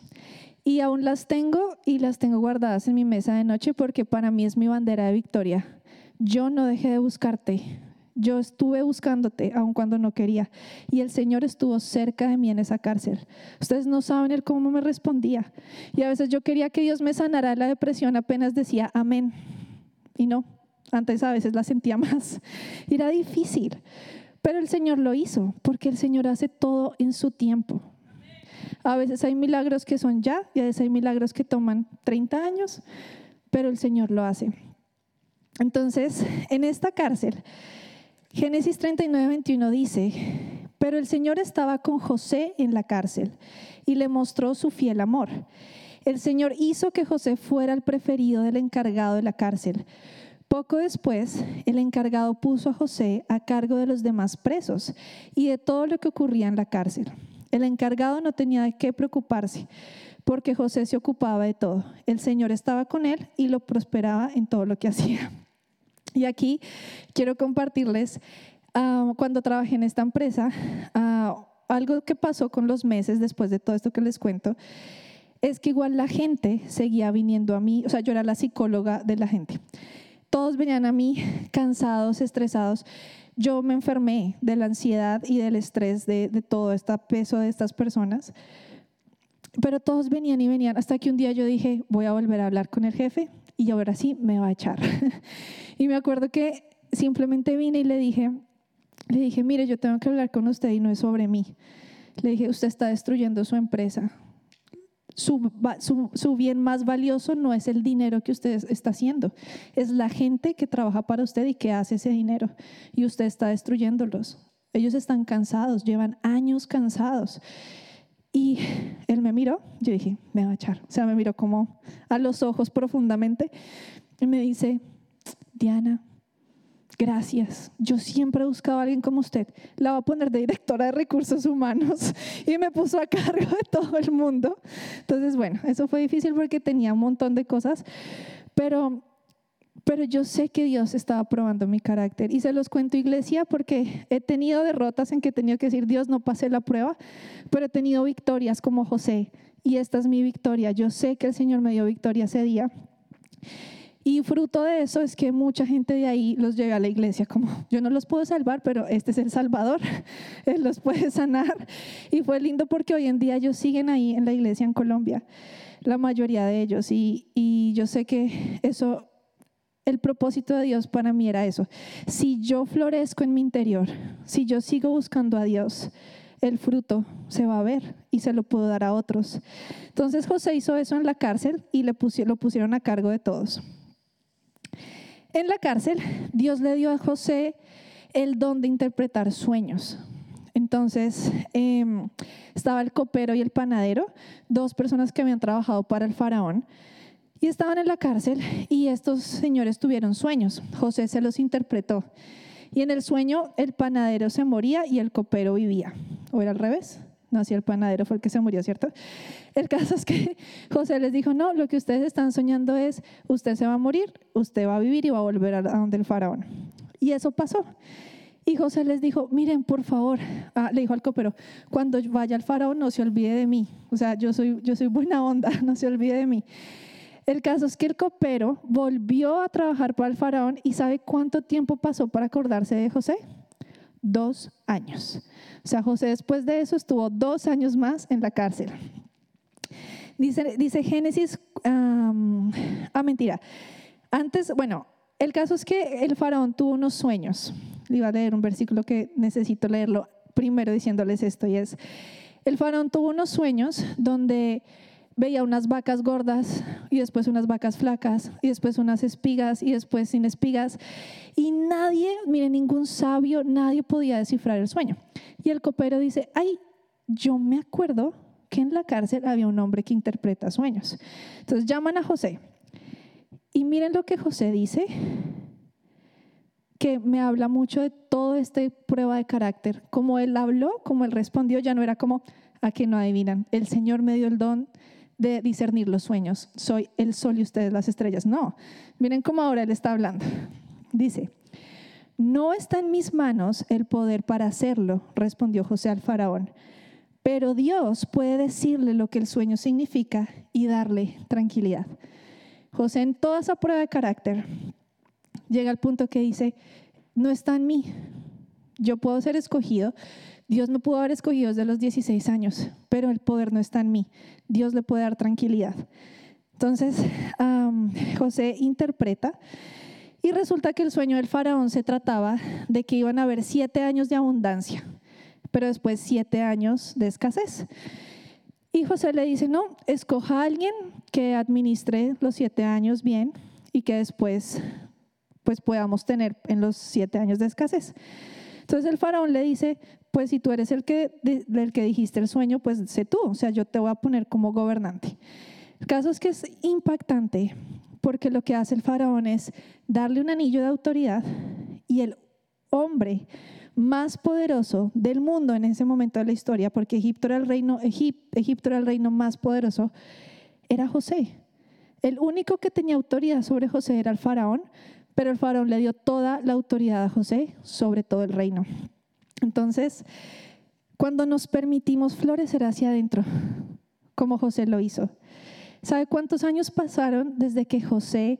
Y aún las tengo y las tengo guardadas en mi mesa de noche porque para mí es mi bandera de victoria. Yo no dejé de buscarte, yo estuve buscándote aun cuando no quería y el Señor estuvo cerca de mí en esa cárcel. Ustedes no saben el cómo me respondía. Y a veces yo quería que Dios me sanara de la depresión, apenas decía amén. Y no, antes a veces la sentía *laughs* más. Era difícil, pero el Señor lo hizo porque el Señor hace todo en su tiempo. A veces hay milagros que son ya y a veces hay milagros que toman 30 años, pero el Señor lo hace. Entonces, en esta cárcel, Génesis 39, 21 dice, pero el Señor estaba con José en la cárcel y le mostró su fiel amor. El Señor hizo que José fuera el preferido del encargado de la cárcel. Poco después, el encargado puso a José a cargo de los demás presos y de todo lo que ocurría en la cárcel. El encargado no tenía de qué preocuparse porque José se ocupaba de todo. El Señor estaba con él y lo prosperaba en todo lo que hacía. Y aquí quiero compartirles, ah, cuando trabajé en esta empresa, ah, algo que pasó con los meses después de todo esto que les cuento, es que igual la gente seguía viniendo a mí, o sea, yo era la psicóloga de la gente. Todos venían a mí cansados, estresados. Yo me enfermé de la ansiedad y del estrés de, de todo este peso de estas personas. Pero todos venían y venían hasta que un día yo dije, voy a volver a hablar con el jefe y ahora sí me va a echar. *laughs* y me acuerdo que simplemente vine y le dije, le dije, mire, yo tengo que hablar con usted y no es sobre mí. Le dije, usted está destruyendo su empresa. Su, su, su, bien más valioso no es el dinero que usted está haciendo, es la gente que trabaja para usted y que hace ese dinero. Y usted está destruyéndolos. Ellos están cansados, llevan años cansados. Y él me miró, yo dije, me va a echar. O sea, me miró como a los ojos profundamente y me dice, Diana, gracias. Yo siempre he buscado a alguien como usted. La va a poner de directora de recursos humanos *laughs* y me puso a cargo de todo el mundo. Entonces, bueno, eso fue difícil porque tenía un montón de cosas, pero pero yo sé que Dios estaba probando mi carácter. Y se los cuento, iglesia, porque he tenido derrotas en que he tenido que decir, Dios, no pasé la prueba, pero he tenido victorias como José. Y esta es mi victoria. Yo sé que el Señor me dio victoria ese día. Y fruto de eso es que mucha gente de ahí los lleva a la iglesia, como yo no los puedo salvar, pero este es el Salvador, *laughs* Él los puede sanar. Y fue lindo porque hoy en día ellos siguen ahí en la iglesia en Colombia, la mayoría de ellos. Y yo sé que eso el propósito de Dios para mí era eso. Si yo florezco en mi interior, si yo sigo buscando a Dios, el fruto se va a ver y se lo puedo dar a otros. Entonces José hizo eso en la cárcel y le lo pusieron a cargo de todos. En la cárcel, Dios le dio a José el don de interpretar sueños. Entonces, em, estaba el copero y el panadero, dos personas que habían trabajado para el faraón. Y estaban en la cárcel y estos señores tuvieron sueños. José se los interpretó. Y en el sueño el panadero se moría y el copero vivía. ¿O era al revés? No, si el panadero fue el que se murió, ¿cierto? El caso es que *laughs* José les dijo, no, lo que ustedes están soñando es, usted se va a morir, usted va a vivir y va a volver a donde el faraón. Y eso pasó. Y José les dijo, miren, por favor, ah, le dijo al copero, cuando vaya al faraón no se olvide de mí. O sea, yo soy, yo soy buena onda, *laughs* no se olvide de mí. El caso es que el copero volvió a trabajar para el faraón y ¿sabe cuánto tiempo pasó para acordarse de José? Dos años. O sea, José después de eso estuvo dos años más en la cárcel. Dice, Génesis, ah, mentira. Antes, bueno, el caso es que el faraón tuvo unos sueños. Le iba a leer un versículo que necesito leerlo primero diciéndoles esto y es, el faraón tuvo unos sueños donde veía unas vacas gordas y después unas vacas flacas y después unas espigas y después sin espigas. Y nadie, mire, ningún sabio, nadie podía descifrar el sueño. Y el copero dice, ay, yo me acuerdo que en la cárcel había un hombre que interpreta sueños. Entonces llaman a José. Y miren lo que José dice, que me habla mucho de todo este prueba de carácter. Como él habló, como él respondió, ya no era como, a que no adivinan. El Señor me dio el don de discernir los sueños. Soy el sol y ustedes las estrellas. No, miren cómo ahora él está hablando. Dice, no está en mis manos el poder para hacerlo, respondió José al faraón, pero Dios puede decirle lo que el sueño significa y darle tranquilidad. José en toda esa prueba de carácter llega al punto que dice, no está en mí, yo puedo ser escogido, Dios me pudo haber escogido desde los 16 años, pero el poder no está en mí. Dios le puede dar tranquilidad. Entonces, José interpreta y resulta que el sueño del faraón se trataba de que iban a haber siete años de abundancia, pero después siete años de escasez. Y José le dice, no, escoja a alguien que administre los siete años bien y que después pues podamos tener en los siete años de escasez. Entonces el faraón le dice, pues si tú eres el que, del que dijiste el sueño, pues sé tú, o sea, yo te voy a poner como gobernante. El caso es que es impactante porque lo que hace el faraón es darle un anillo de autoridad y el hombre más poderoso del mundo en ese momento de la historia, porque Egipto era el reino, Egipto era el reino más poderoso, era José. El único que tenía autoridad sobre José era el faraón, pero el faraón le dio toda la autoridad a José sobre todo el reino. Entonces, cuando nos permitimos florecer hacia adentro, como José lo hizo, ¿sabe cuántos años pasaron desde que José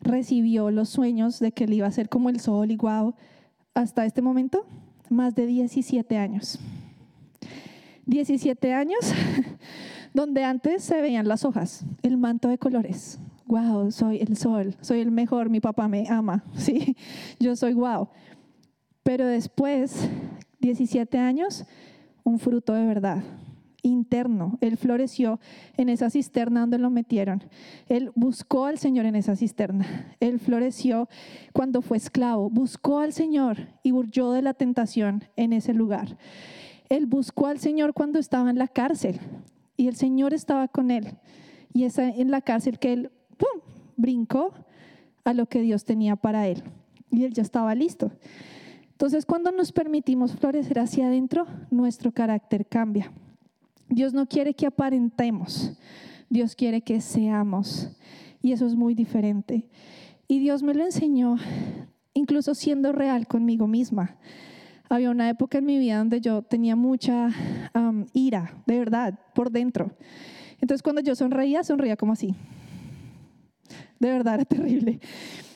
recibió los sueños de que él iba a ser como el sol y guau hasta este momento? Más de 17 años. 17 años *laughs* donde antes se veían las hojas, el manto de colores, wow, soy el sol, soy el mejor, mi papá me ama, *laughs* sí, yo soy wow. Pero después, 17 años, un fruto de verdad, interno. Él floreció en esa cisterna donde lo metieron. Él buscó al Señor en esa cisterna. Él floreció cuando fue esclavo. Buscó al Señor y huyó de la tentación en ese lugar. Él buscó al Señor cuando estaba en la cárcel y el Señor estaba con él. Y es en la cárcel que él. Brincó a lo que Dios tenía para él. Y él ya estaba listo. Entonces, cuando nos permitimos florecer hacia adentro, nuestro carácter cambia. Dios no quiere que aparentemos, Dios quiere que seamos. Y eso es muy diferente. Y Dios me lo enseñó, incluso siendo real conmigo misma. Había una época en mi vida donde yo tenía mucha ira, de verdad, por dentro. Entonces cuando yo sonreía, sonreía como así. De verdad, era terrible.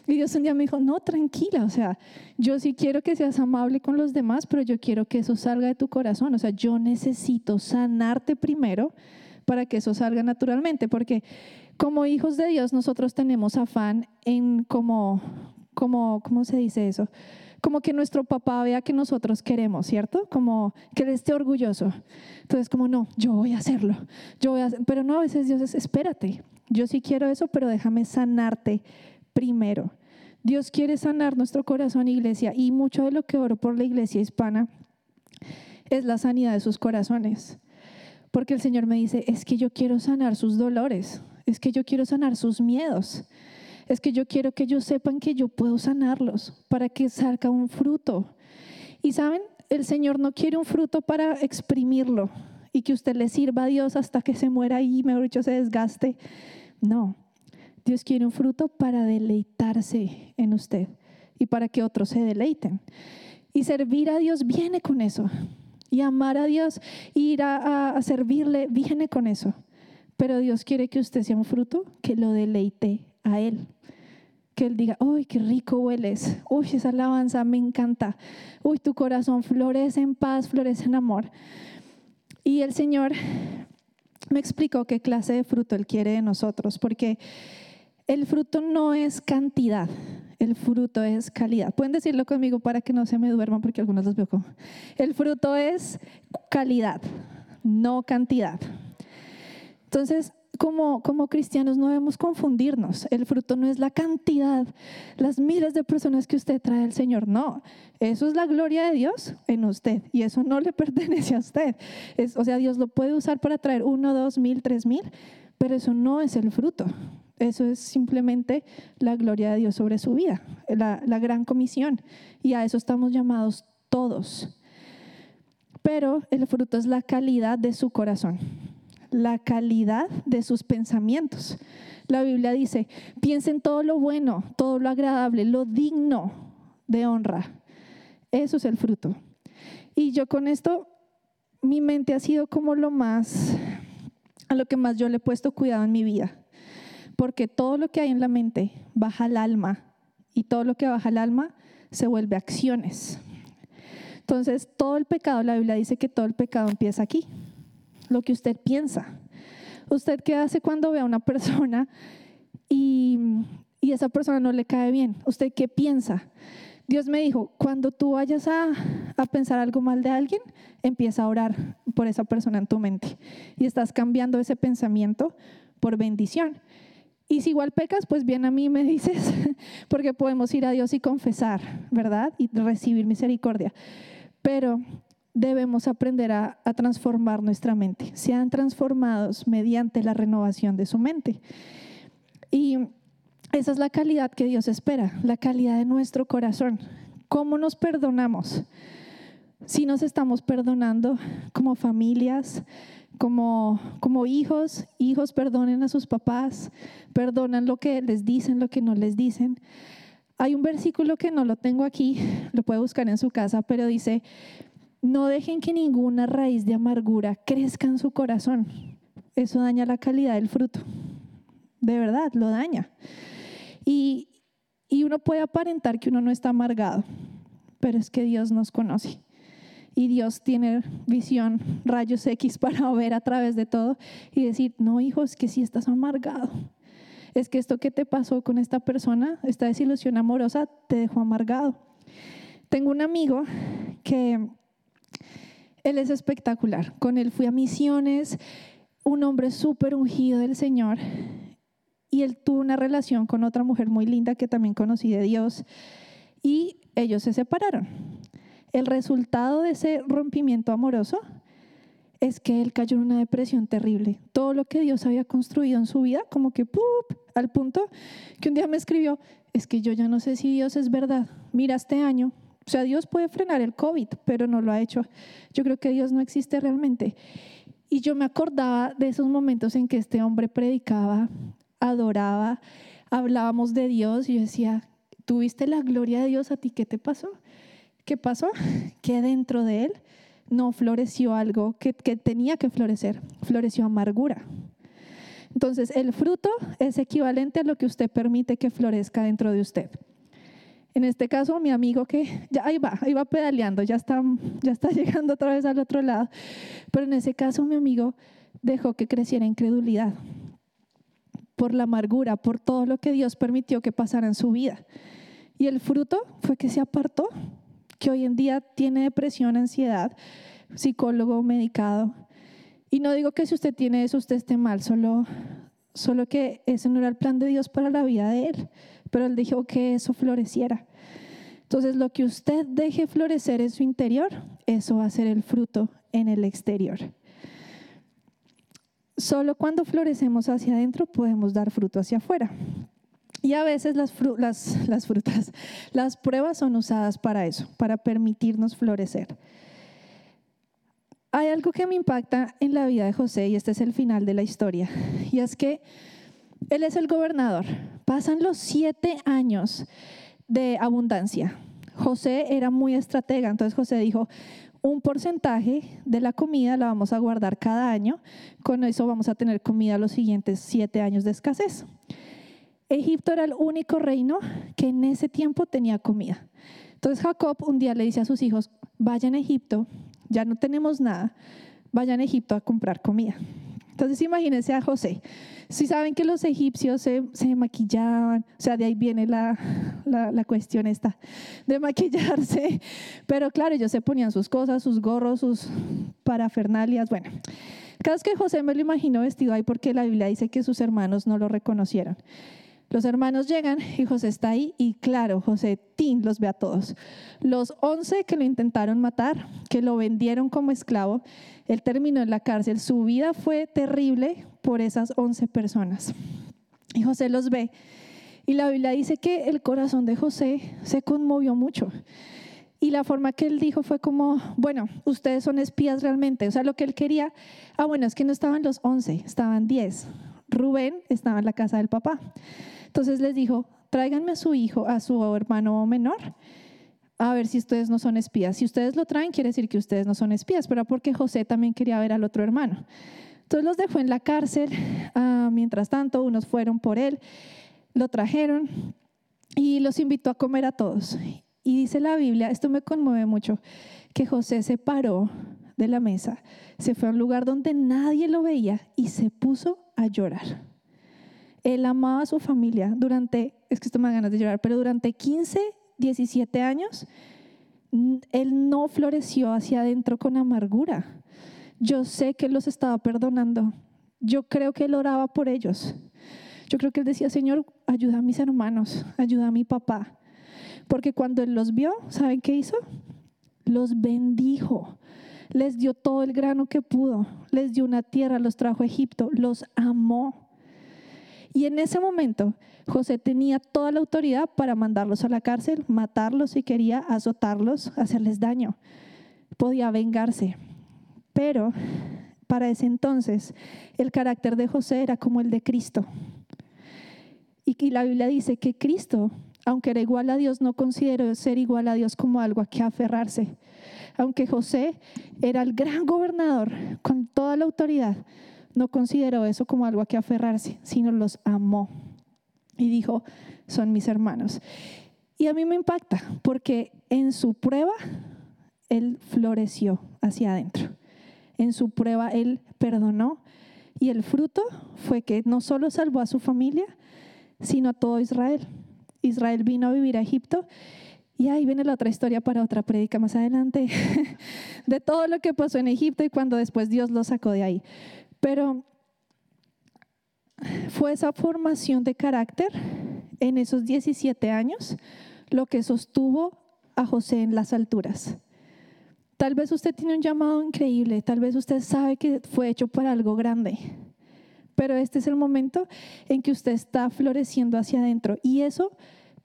Y Dios un día me dijo, no, tranquila, o sea, yo sí quiero que seas amable con los demás, pero yo quiero que eso salga de tu corazón. O sea, yo necesito sanarte primero para que eso salga naturalmente, porque como hijos de Dios nosotros tenemos afán en como, como, ¿cómo se dice eso? Como que nuestro papá vea que nosotros queremos, ¿cierto? Como que él esté orgulloso. Entonces, como no, yo voy a hacerlo, yo voy a pero no, a veces Dios es, espérate, yo sí quiero eso, pero déjame sanarte primero. Dios quiere sanar nuestro corazón, iglesia, y mucho de lo que oro por la iglesia hispana es la sanidad de sus corazones. Porque el Señor me dice, es que yo quiero sanar sus dolores, es que yo quiero sanar sus miedos, es que yo quiero que ellos sepan que yo puedo sanarlos para que salga un fruto. Y saben, el Señor no quiere un fruto para exprimirlo y que usted le sirva a Dios hasta que se muera y, mejor dicho, se desgaste. No, Dios quiere un fruto para deleitarse en usted y para que otros se deleiten. Y servir a Dios viene con eso. Y amar a Dios, ir a, servirle, viene con eso. Pero Dios quiere que usted sea un fruto que lo deleite a Él. Que Él diga, uy, qué rico hueles. Uy, esa alabanza me encanta. Uy, tu corazón florece en paz, florece en amor. Y el Señor me explicó qué clase de fruto Él quiere de nosotros, porque el fruto no es cantidad, el fruto es calidad. Pueden decirlo conmigo para que no se me duerman porque algunos los veo como. El fruto es calidad, no cantidad. Entonces, como, como cristianos no debemos confundirnos. El fruto no es la cantidad, las miles de personas que usted trae al Señor. No, eso es la gloria de Dios en usted y eso no le *laughs* pertenece a usted. Es, o sea, Dios lo puede usar para traer uno, dos mil, tres mil, pero eso no es el fruto. Eso es simplemente la gloria de Dios sobre su vida, la, la gran comisión. Y a eso estamos llamados todos. Pero el fruto es la calidad de su corazón, la calidad de sus pensamientos. La Biblia dice, piensen todo lo bueno, todo lo agradable, lo digno de honra. Eso es el fruto. Y yo con esto, mi mente ha sido como lo más, a lo que más yo le he puesto cuidado en mi vida porque todo lo que hay en la mente baja al alma y todo lo que baja al alma se vuelve acciones. Entonces, todo el pecado, la Biblia dice que todo el pecado empieza aquí, lo que usted piensa. ¿Usted qué hace cuando ve a una *laughs* persona y, y esa persona no le cae bien? ¿Usted qué piensa? Dios me dijo, cuando tú vayas a, a, pensar algo mal de alguien, empieza a orar por esa persona en tu mente. Y estás cambiando ese pensamiento por bendición. Y si igual pecas, pues bien a mí me *laughs* dices, porque podemos ir a Dios y confesar, ¿verdad? Y recibir misericordia. Pero debemos aprender a, transformar nuestra mente. Sean transformados mediante la renovación de su mente. Y esa es la calidad que Dios espera, la calidad de nuestro corazón. ¿Cómo nos perdonamos? Si nos estamos perdonando como familias, como, como hijos, hijos perdonen a sus papás, perdonan lo que les dicen, lo que no les dicen. Hay un versículo que no lo tengo aquí, lo puede buscar en su casa, pero dice, no dejen que ninguna raíz de amargura crezca en su corazón. Eso daña la calidad del fruto. De verdad, lo daña. Y, y uno puede aparentar que uno no está amargado, pero es que Dios nos conoce y Dios tiene visión, rayos X para *laughs* ver a través de todo y decir, no, hijo, es que si estás amargado. Es que esto que te pasó con esta persona, esta desilusión amorosa, te dejó amargado. Tengo un amigo que él es espectacular. Con él fui a misiones, un hombre súper ungido del Señor. Y él tuvo una relación con otra mujer muy linda que también conocí de Dios. Y ellos se separaron. el resultado de ese rompimiento amoroso es que él cayó en una depresión terrible. Todo lo que Dios había construido en su vida, como que ¡pup! al punto que un día me escribió, es que yo ya no sé si Dios es verdad. Mira, este año, o sea, Dios puede frenar el COVID, pero no lo ha hecho. Yo creo que Dios no existe realmente. Y yo me acordaba de esos momentos en que este hombre predicaba, adoraba, hablábamos de Dios y yo decía, ¿tuviste la gloria de Dios a ti? ¿Qué te pasó? ¿Qué pasó? *laughs* Que dentro de él no floreció algo que, que tenía que florecer, floreció amargura. Entonces, el fruto es equivalente a lo que usted permite que florezca dentro de usted. En este caso, mi amigo que *laughs* ya ahí va, ahí va pedaleando, ya está, ya está *laughs* llegando otra vez al otro lado. Pero en ese caso, mi amigo dejó que creciera incredulidad por la amargura, por todo lo que Dios permitió que pasara en su vida. Y el fruto fue que se apartó, que hoy en día tiene depresión, ansiedad, psicólogo medicado. Y no digo que si usted tiene eso, usted esté mal, solo, solo que ese no era el plan de Dios para la vida de él, pero él dijo que eso floreciera. Entonces, lo que usted deje florecer en su interior, eso va a ser el fruto en el exterior. Solo cuando florecemos hacia adentro podemos dar fruto hacia afuera. Y a veces las, las, frutas, *laughs* las pruebas son usadas para eso, para permitirnos florecer. Hay algo que me impacta en la vida de José y este es el final de la historia. Y es que él es el gobernador. Pasan los siete años de abundancia. José era muy estratega, entonces José dijo, un porcentaje de la comida la vamos a guardar cada año, con eso vamos a tener comida los siguientes siete años de escasez. Egipto era el único reino que en ese tiempo tenía comida. Entonces Jacob un día le dice a sus hijos, vayan a Egipto, ya no tenemos nada, vayan a Egipto a comprar comida. Entonces imagínense a José. Si saben que los egipcios se, maquillaban, o sea, de ahí viene la, la, la, cuestión esta, de maquillarse. Pero claro, ellos se ponían sus cosas, sus gorros, sus parafernalias. Bueno, cada vez que José me lo imagino vestido ahí porque la Biblia dice que sus hermanos no lo reconocieron. Los hermanos llegan y José está ahí y claro, José Tin los ve a todos. Los once que lo intentaron matar, que lo vendieron como esclavo, él terminó en la cárcel. Su vida fue terrible por esas once personas. Y José los ve. Y la Biblia dice que el corazón de José se conmovió mucho. Y la forma que él dijo fue como, bueno, ustedes son espías realmente. O sea, lo que él quería, ah, bueno, es que no estaban los once, estaban diez. Rubén estaba en la casa del papá. Entonces les dijo, tráiganme a su hijo, a su hermano menor, a ver si ustedes no son espías. Si ustedes lo traen, quiere decir que ustedes no son espías, pero porque José también quería ver al otro hermano. Entonces los dejó en la cárcel. Ah, mientras tanto, unos fueron por él, lo trajeron y los invitó a comer a todos. Y dice la Biblia, esto me conmueve mucho, que José se paró de la mesa, se fue a un lugar donde nadie lo veía y se puso a llorar. Él amaba a su familia durante, es que esto me da ganas de llorar, pero durante 15, 17 años, él no floreció hacia adentro con amargura. Yo sé que él los estaba perdonando. Yo creo que él oraba por ellos. Yo creo que él decía, Señor, ayuda a mis hermanos, ayuda a mi papá. Porque cuando él los vio, ¿saben qué hizo? Los bendijo. Les dio todo el grano que pudo. Les dio una tierra, los trajo a Egipto. Los amó. Y en ese momento José tenía toda la autoridad para mandarlos a la cárcel, matarlos si quería, azotarlos, hacerles daño. Podía vengarse. Pero para ese entonces el carácter de José era como el de Cristo. Y la Biblia dice que Cristo, aunque era igual a Dios, no consideró ser igual a Dios como algo a que aferrarse. Aunque José era el gran gobernador con toda la autoridad, no consideró eso como algo a que aferrarse, sino los amó. Y dijo, son mis hermanos. Y a mí me impacta porque en su prueba él floreció hacia adentro. En su prueba él perdonó y el fruto fue que no solo salvó a su familia, sino a todo Israel. Israel vino a vivir a Egipto y ahí viene la otra historia para otra prédica más adelante, *laughs* de todo lo que pasó en Egipto y cuando después Dios lo sacó de ahí. Pero fue esa formación de carácter en esos 17 años lo que sostuvo a José en las alturas. Tal vez usted tiene un llamado increíble, tal vez usted sabe que fue hecho para algo grande, pero este es el momento en que usted está floreciendo hacia adentro y eso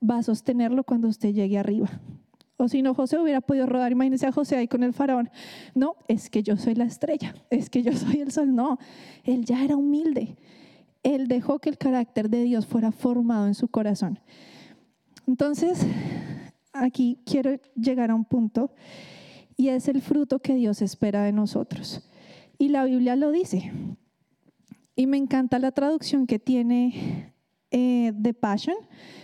va a sostenerlo cuando usted llegue arriba. O si no, José hubiera podido rodar, imagínense a José ahí con el faraón. No, es que yo soy la estrella, es que yo *laughs* soy el sol. No, él ya era humilde. Él dejó que el carácter de Dios fuera formado en su corazón. Entonces, aquí quiero llegar a un punto y es el fruto que Dios espera de nosotros. Y la Biblia lo dice. Y me encanta la traducción que tiene eh, de Passion,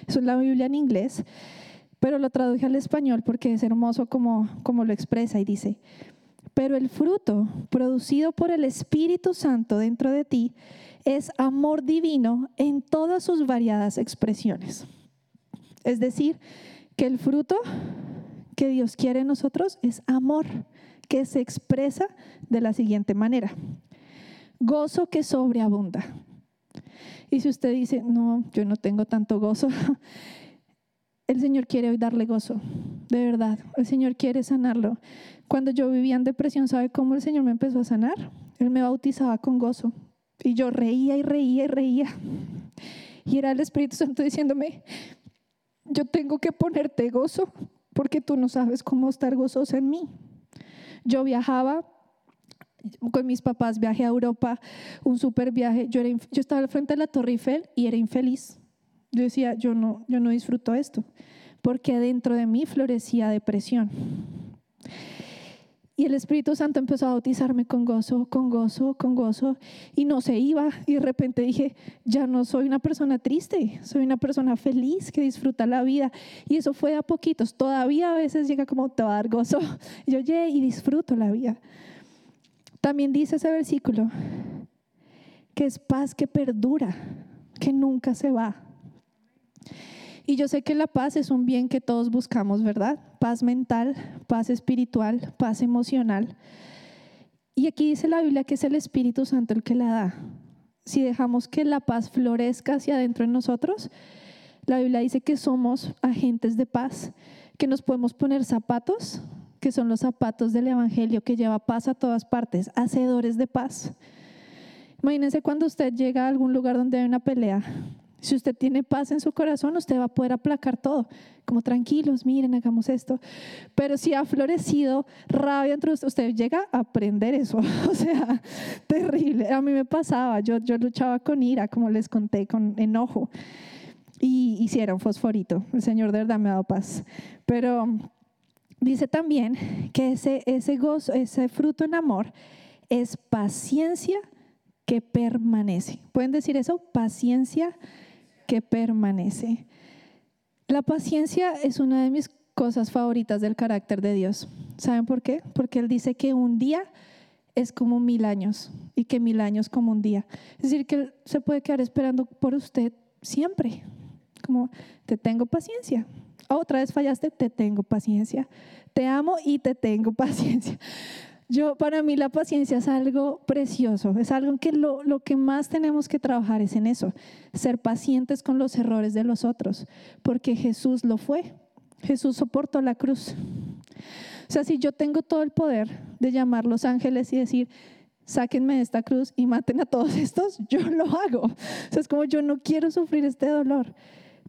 es la Biblia en inglés, pero lo traduje al español porque es hermoso como, como lo expresa y dice, pero el fruto producido por el Espíritu Santo dentro de ti es amor divino en todas sus variadas expresiones. Es decir, que el fruto que Dios quiere en nosotros es amor, que se expresa de la siguiente manera. Gozo que sobreabunda. Y si usted dice, no, yo no tengo tanto gozo, *laughs* el Señor quiere hoy darle gozo, de verdad. El Señor quiere sanarlo. Cuando yo vivía en depresión, ¿sabe cómo el Señor me empezó a sanar? Él me bautizaba con gozo. Y yo reía y reía y reía. Y era el Espíritu Santo diciéndome, yo tengo que ponerte gozo porque tú no sabes cómo estar gozosa en mí. Yo viajaba con mis papás, viajé a Europa, un super viaje. Yo, yo estaba al frente de la Torre Eiffel y era infeliz. Yo decía, yo no, yo no disfruto esto, porque dentro de mí florecía depresión. Y el Espíritu Santo empezó a bautizarme con gozo, con gozo, con gozo, y no se iba. Y de repente dije, ya no soy una persona triste, soy una persona feliz que disfruta la vida. Y eso fue a poquitos. Todavía a veces llega como te va a dar gozo. *laughs* Yo llegué y disfruto la vida. También dice ese versículo, que es paz que perdura, que nunca se va. Y yo sé que la paz es un bien que todos buscamos, ¿verdad? Paz mental, paz espiritual, paz emocional. Y aquí dice la Biblia que es el Espíritu Santo el que la da. Si dejamos que la paz florezca hacia adentro en nosotros, la Biblia dice que somos agentes de paz, que nos podemos poner zapatos, que son los zapatos del Evangelio, que lleva paz a todas partes, hacedores de paz. Imagínense cuando usted llega a algún lugar donde hay una pelea, si usted tiene paz en su corazón, usted va a poder aplacar todo. Como tranquilos, miren, hagamos esto. Pero si ha florecido rabia entre usted, usted llega a aprender eso. *laughs* O sea, terrible. A mí me pasaba, yo, yo luchaba con ira, como les conté, con enojo. Y hiciera un fosforito. El Señor de verdad me ha dado paz. Pero dice también que ese, ese gozo, ese fruto en amor es paciencia que permanece. ¿Pueden decir eso? Paciencia que permanece. La paciencia es una de mis cosas favoritas del carácter de Dios. ¿Saben por qué? Porque Él dice que un día es como mil años y que mil años como un día. Es decir, que Él se puede quedar esperando por usted siempre. Como, te tengo paciencia. otra vez fallaste, te tengo paciencia. Te amo y te tengo *laughs* paciencia. Yo, para mí la paciencia es algo precioso, es algo que lo, lo, que más tenemos que trabajar es en eso, ser pacientes con los errores de los otros, porque Jesús lo fue, Jesús soportó la cruz. O sea, si yo tengo todo el poder de llamar los ángeles y decir, sáquenme de esta cruz y maten a todos estos, *laughs* yo lo hago. O sea, es como yo no quiero sufrir este dolor.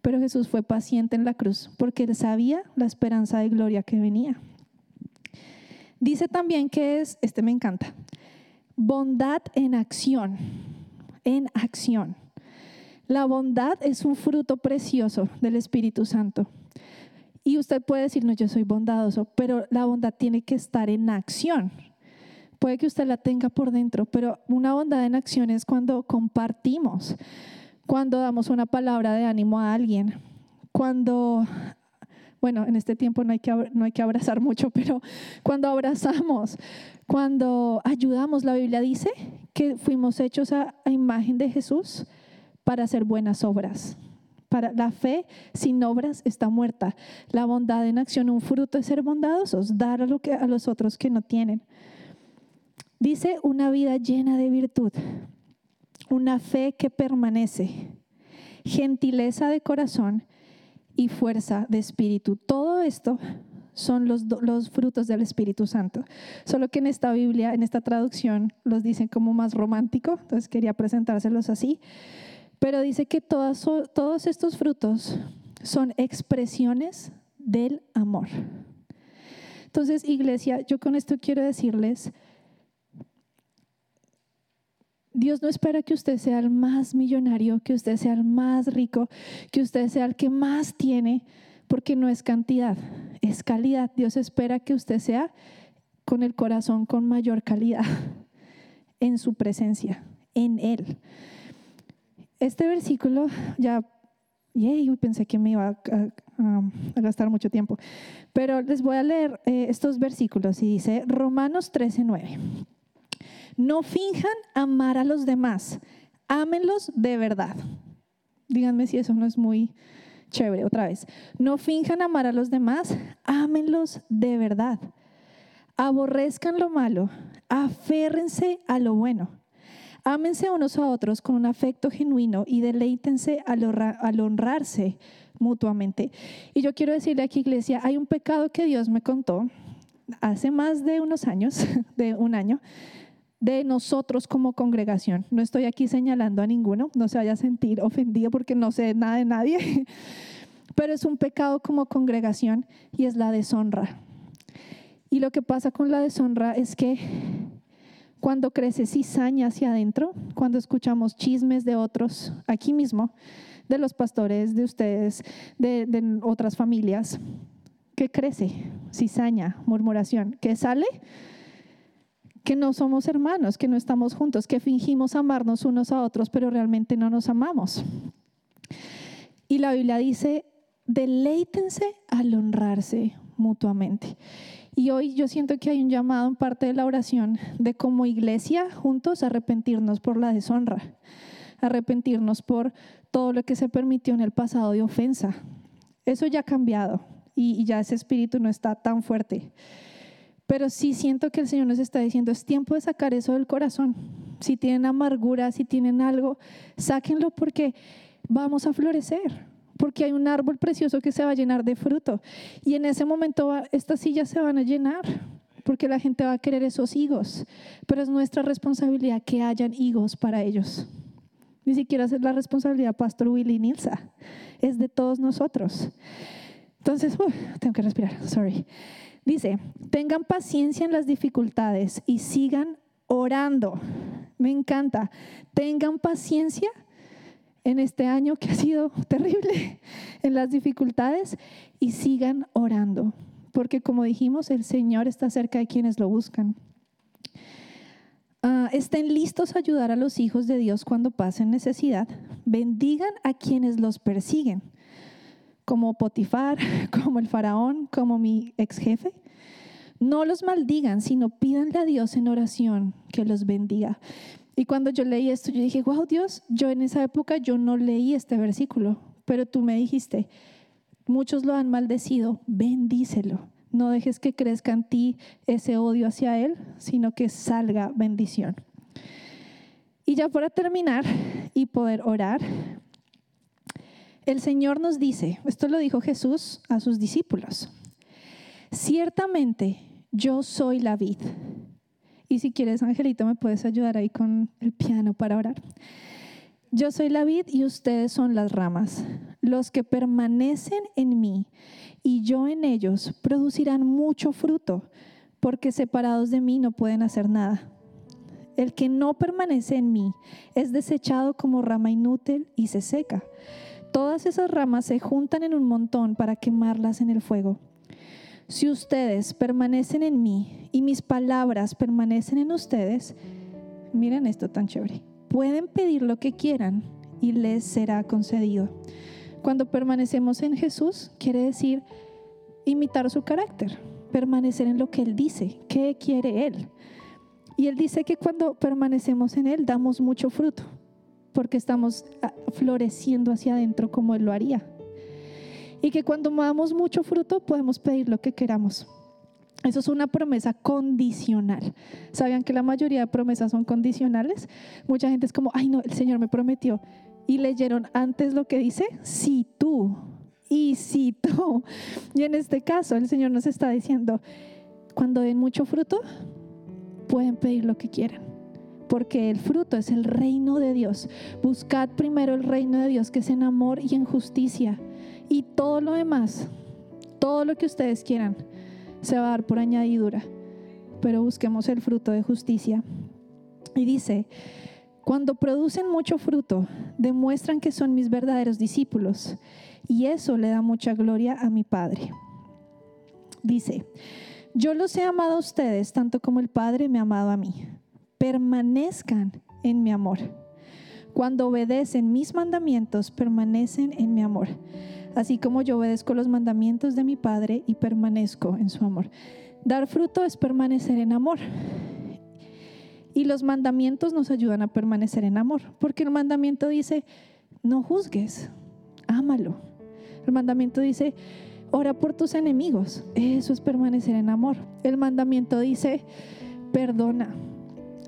Pero Jesús fue paciente en la cruz porque él sabía la esperanza de gloria que venía. Dice también que es, este me encanta, bondad en acción, en acción. La bondad es un fruto precioso del Espíritu Santo. Y usted puede decir, no, yo soy bondadoso, pero la bondad tiene que estar en acción. Puede que usted la tenga por dentro, pero una bondad en acción es cuando compartimos, cuando damos una palabra de ánimo a alguien, cuando bueno, en este tiempo no hay que, no hay que abrazar mucho, *laughs* pero cuando abrazamos, cuando ayudamos, la Biblia dice que fuimos hechos a, imagen de Jesús para hacer buenas obras. Para la fe sin obras está muerta. La bondad en acción, un fruto de ser bondadosos, dar a, a los otros que no tienen. Dice una vida llena de virtud, una fe que permanece, gentileza de corazón y fuerza de espíritu. Todo esto son los, los, frutos del Espíritu Santo. Solo que en esta Biblia, en esta traducción, los dicen como más romántico, entonces quería presentárselos así. Pero dice que todas, todos estos frutos son expresiones del amor. Entonces, iglesia, yo con esto quiero decirles, Dios no espera que usted sea el más millonario, que usted sea el más rico, que usted sea el que más tiene, porque no es cantidad, es calidad. Dios espera que usted sea con el corazón con mayor calidad *laughs* en su presencia, en Él. Este versículo ya, yay, pensé que me iba a, gastar mucho tiempo, pero les voy a leer eh, estos versículos y dice Romanos 13:9. No finjan amar a los demás, ámenlos de verdad. Díganme si eso no es muy Chévere, otra vez. No finjan amar a los demás, ámenlos de verdad. Aborrezcan lo malo, aférrense a lo bueno. Ámense unos a otros con un afecto genuino y deleítense al, al honrarse mutuamente. Y yo quiero decirle aquí, iglesia, hay un pecado que Dios me contó hace más de unos años, *laughs* de un año, de nosotros como congregación. No estoy aquí señalando a ninguno, no se vaya a sentir ofendido porque no sé nada de nadie, *laughs* pero es un pecado como congregación y es la deshonra. Y lo que pasa con la deshonra es que cuando crece cizaña hacia adentro, cuando escuchamos chismes de otros aquí mismo, de los pastores, de ustedes, de, de otras familias, ¿qué crece? Cizaña, murmuración, ¿qué sale? Que no somos hermanos, que no estamos juntos, que fingimos amarnos unos a otros, pero realmente no nos amamos. Y la Biblia dice, deleítense al honrarse mutuamente. Y hoy yo siento que hay un llamado en parte de la oración de como iglesia juntos arrepentirnos por la deshonra, arrepentirnos por todo lo que se permitió en el pasado de ofensa. Eso ya ha cambiado y, ya ese espíritu no está tan fuerte. Pero sí siento que el Señor nos está diciendo, es tiempo de sacar eso del corazón. Si tienen amargura, si tienen algo, sáquenlo porque vamos a florecer, porque hay un árbol precioso que se va a llenar de fruto. Y en ese momento estas sillas se van a llenar, porque la gente va a querer esos higos. Pero es nuestra responsabilidad que hayan higos para ellos. Ni siquiera es la responsabilidad Pastor Willy Nilsa, es de todos nosotros. Entonces, tengo que respirar, sorry. Dice, tengan paciencia en las dificultades y sigan orando. Me encanta. Tengan paciencia en este año que ha sido *laughs* terrible en las dificultades y sigan orando. Porque como dijimos, el Señor está cerca de quienes lo buscan. Ah, estén listos a ayudar a los hijos de Dios cuando pasen necesidad. Bendigan a quienes los persiguen como Potifar, *laughs* como el faraón, como mi ex jefe. No los maldigan, sino pídanle a Dios en oración que los bendiga. Y cuando yo leí esto, yo dije, wow, Dios, yo en esa época yo no leí este versículo, pero tú me dijiste, muchos lo han maldecido, bendícelo. No dejes que crezca en ti ese odio hacia Él, sino que salga bendición. Y ya para terminar y poder orar, el Señor nos dice, esto lo dijo Jesús a sus discípulos, ciertamente yo soy la vid. Y si quieres, Angelito, me puedes ayudar ahí con el piano para orar. Yo soy la vid y ustedes son las ramas. Los que permanecen en mí y yo en ellos producirán mucho fruto, porque separados de mí no pueden hacer nada. El que no permanece en mí es desechado como rama inútil y se seca. Todas esas ramas se juntan en un montón para quemarlas en el fuego. Si ustedes permanecen en mí y mis palabras permanecen en ustedes, miren esto tan chévere, pueden pedir lo que quieran y les será concedido. Cuando permanecemos en Jesús, quiere decir imitar su carácter, permanecer en lo que Él dice, qué quiere Él. Y Él dice que cuando permanecemos en Él damos mucho fruto porque estamos ah, floreciendo hacia adentro como Él lo haría. Y que cuando damos mucho fruto podemos pedir lo que queramos. Eso es una promesa condicional. ¿Sabían que la mayoría de promesas son condicionales? Mucha gente es como, ay no, el Señor me prometió. Y leyeron antes lo que dice, si tú. Y cito, *laughs* y en este caso el Señor nos está diciendo, cuando den mucho fruto, pueden pedir lo que quieran porque el fruto es el reino de Dios. Buscad primero el reino de Dios, que es en amor y en justicia. Y todo lo demás, todo lo que ustedes quieran, se va a dar por añadidura. Pero busquemos el fruto de justicia. Y dice, cuando producen mucho fruto, demuestran que son mis verdaderos discípulos. Y eso le da mucha gloria a mi Padre. Dice, yo los he amado a ustedes tanto como el Padre me ha amado a mí permanezcan en mi amor. Cuando obedecen mis mandamientos, permanecen en mi amor, así como yo obedezco los mandamientos de mi Padre y permanezco en su amor. Dar fruto es permanecer en amor. Y los mandamientos nos ayudan a permanecer en amor, porque el mandamiento dice, no juzgues, ámalo. El mandamiento dice, ora por tus enemigos. Eso es permanecer en amor. El mandamiento dice, perdona.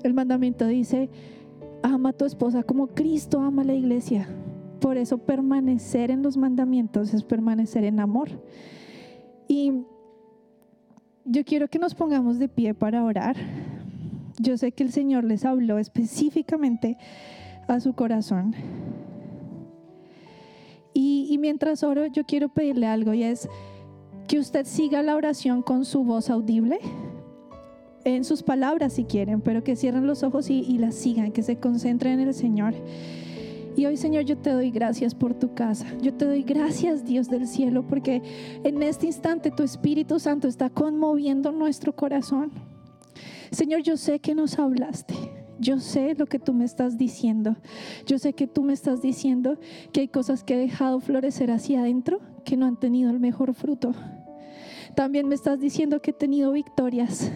El mandamiento dice, ama a tu esposa como Cristo ama a la iglesia. Por eso permanecer en los mandamientos es permanecer en amor. Y yo quiero que nos pongamos de pie para orar. Yo sé que el Señor les habló específicamente a su corazón. Y, y, mientras oro, yo quiero pedirle algo y es que usted siga la oración con su voz audible en sus palabras si quieren, pero que cierren los ojos y, las sigan, que se concentren en el Señor. Y hoy, Señor, yo te doy gracias por tu casa. Yo te doy gracias, Dios del cielo, porque en este instante tu Espíritu Santo está conmoviendo nuestro corazón. Señor, yo sé que nos hablaste. Yo sé lo que tú me estás diciendo. Yo sé que tú me estás diciendo que hay cosas que he dejado florecer hacia adentro que no han tenido el mejor fruto. También me estás diciendo que he tenido victorias,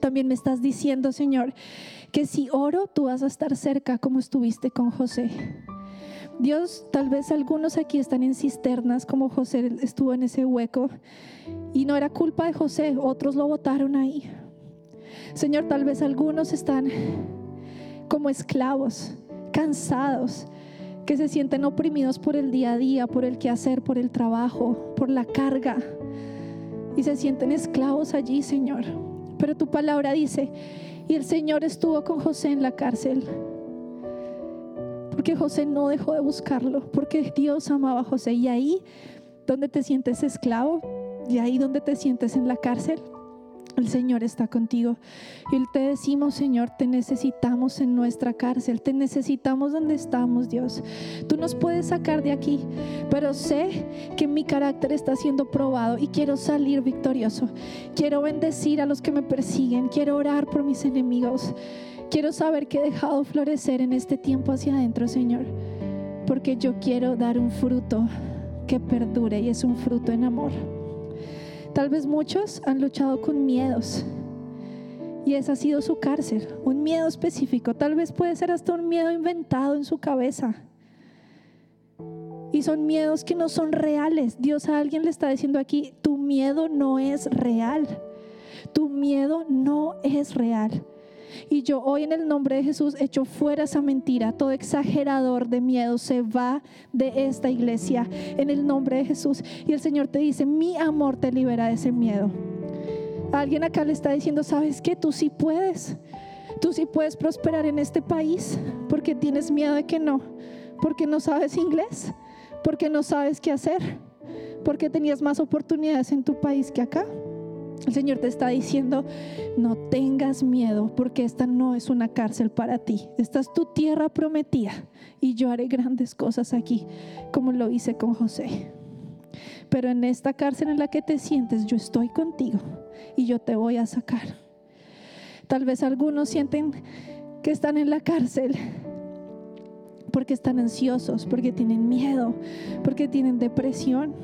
también me estás diciendo, Señor, que si oro, tú vas a estar cerca como estuviste con José. Dios, tal vez algunos aquí están en cisternas como José estuvo en ese hueco y no era culpa de José, otros lo botaron ahí. Señor, tal vez algunos están como esclavos, cansados, que se sienten oprimidos por el día a día, por el quehacer, por el trabajo, por la carga y se sienten esclavos allí, Señor. Pero tu palabra dice, y el Señor estuvo con José en la cárcel. Porque José no dejó de buscarlo, porque Dios amaba a José. Y ahí donde te sientes esclavo, y ahí donde te sientes en la cárcel, el Señor está contigo. Y te decimos, Señor, te necesitamos en nuestra cárcel, te necesitamos donde estamos, Dios. Tú nos puedes sacar de aquí, pero sé que mi carácter está siendo probado y quiero salir victorioso. Quiero bendecir a los que me persiguen, quiero orar por mis enemigos. Quiero saber que he dejado florecer en este tiempo hacia adentro, Señor, porque yo quiero dar un fruto que perdure y es un fruto en amor. Tal vez muchos han luchado con miedos y esa ha sido su cárcel, un miedo específico. Tal vez puede ser hasta un miedo inventado en su cabeza. Y son miedos que no son reales. Dios a alguien le está diciendo aquí, tu miedo no es real. Tu miedo no es real. Y yo hoy en el nombre de Jesús echo fuera esa mentira. Todo exagerador de miedo se va de esta iglesia en el nombre de Jesús. Y el Señor te dice, mi amor te libera de ese miedo. Alguien acá le está diciendo, ¿sabes qué? Tú sí puedes. Tú sí puedes prosperar en este país porque tienes miedo de que no. Porque no sabes inglés. Porque no sabes qué hacer. Porque tenías más oportunidades en tu país que acá. El Señor te está diciendo, no tengas miedo porque esta no es una cárcel para ti. Esta es tu tierra prometida y yo haré grandes cosas aquí, como lo hice con José. Pero en esta cárcel en la que te sientes, yo estoy contigo y yo te voy a sacar. Tal vez algunos sienten que están en la cárcel porque están ansiosos, porque tienen miedo, porque tienen depresión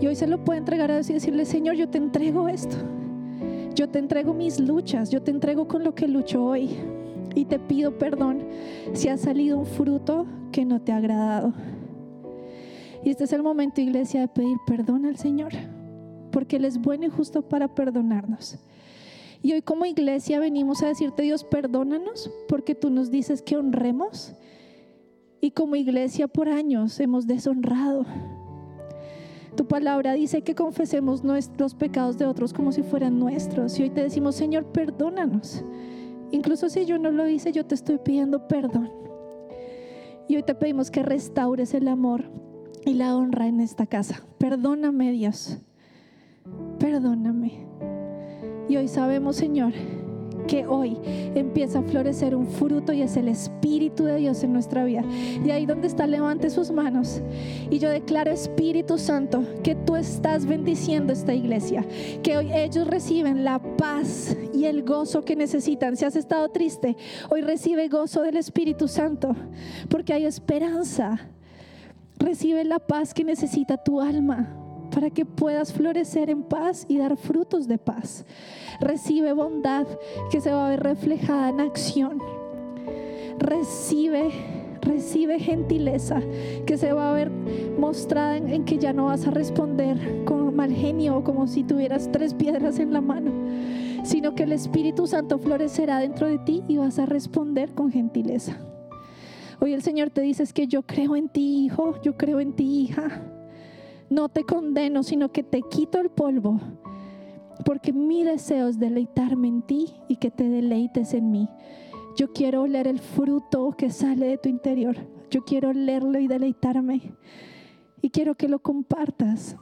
y hoy se lo puede entregar a Dios y decirle, Señor, yo te entrego esto. Yo te entrego mis luchas, yo te entrego con lo que lucho hoy. Y te pido perdón si ha salido un fruto que no te ha agradado. Y este es el momento, iglesia, de pedir perdón al Señor, porque Él es bueno y justo para perdonarnos. Y hoy como iglesia venimos a decirte, Dios, perdónanos, porque tú nos dices que honremos y como iglesia por años hemos deshonrado. Tu palabra dice que confesemos los pecados de otros como si fueran nuestros. Y hoy te decimos, Señor, perdónanos. Incluso si yo no lo hice, yo te estoy pidiendo perdón. Y hoy te pedimos que restaures el amor y la honra en esta casa. Perdóname, Dios. Perdóname. Y hoy sabemos, Señor, que hoy empieza a florecer un fruto y es el Espíritu de Dios en nuestra vida. Y ahí donde está, levante sus manos. Y yo declaro, Espíritu Santo, que tú estás bendiciendo esta iglesia, que hoy ellos reciben la paz y el gozo que necesitan. Si has estado triste, hoy recibe gozo del Espíritu Santo, porque hay esperanza. Recibe la paz que necesita tu alma para que puedas florecer en paz y dar frutos de paz. Recibe bondad que se va a ver reflejada en acción. Recibe, recibe gentileza que se va a ver mostrada en, que ya no vas a responder con mal genio o como si tuvieras tres piedras en la mano, sino que el Espíritu Santo florecerá dentro de ti y vas a responder con gentileza. Hoy el Señor te dice es que yo creo en ti, hijo, yo creo en ti, hija. No te condeno, sino que te quito el polvo porque mi deseo es deleitarme en ti y que te deleites en mí. Yo quiero oler el fruto que sale de tu interior. Yo quiero olerlo y deleitarme. Y quiero que lo compartas.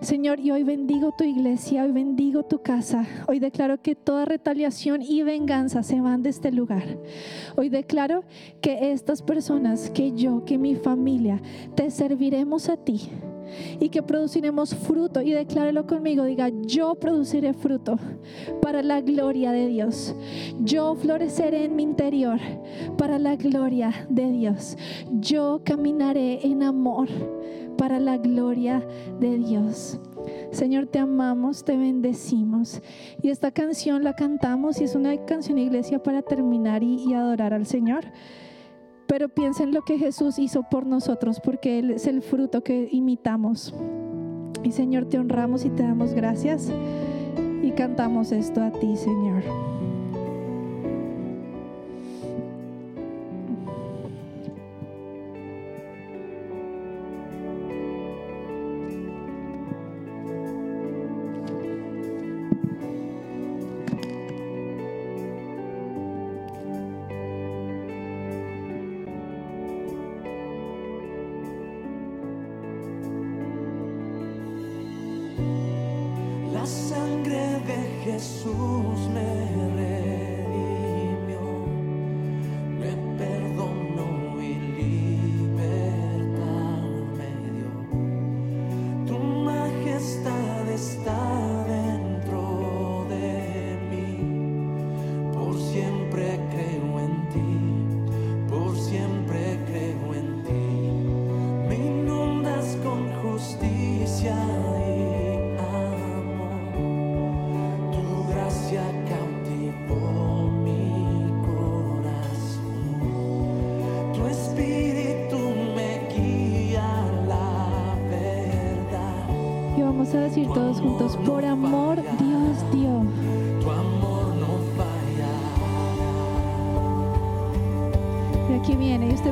Señor, y hoy bendigo tu iglesia, hoy bendigo tu casa. Hoy declaro que toda retaliación y venganza se van de este lugar. Hoy declaro que estas personas, que yo, que mi familia, te serviremos a ti y que produciremos fruto. Y declárelo conmigo, diga, yo produciré fruto para la gloria de Dios. Yo floreceré en mi interior para la gloria de Dios. Yo caminaré en amor para la gloria de Dios. Señor, te amamos, te bendecimos. Y esta canción la cantamos y es una canción iglesia para terminar y, adorar al Señor. Pero piensa en lo que Jesús hizo por nosotros, porque Él es el fruto que imitamos. Y Señor, te honramos y te damos gracias y cantamos esto a ti, Señor.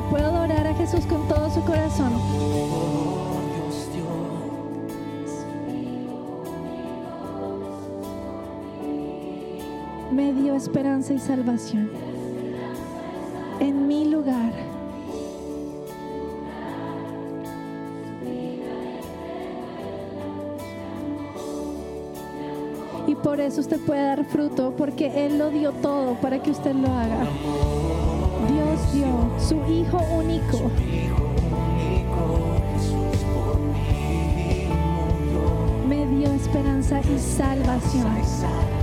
Puede adorar a Jesús con todo su corazón. Me dio esperanza y salvación en mi lugar. por eso usted puede dar fruto, porque Él lo dio todo para que usted lo haga. Dio su Hijo único. Me dio esperanza y salvación.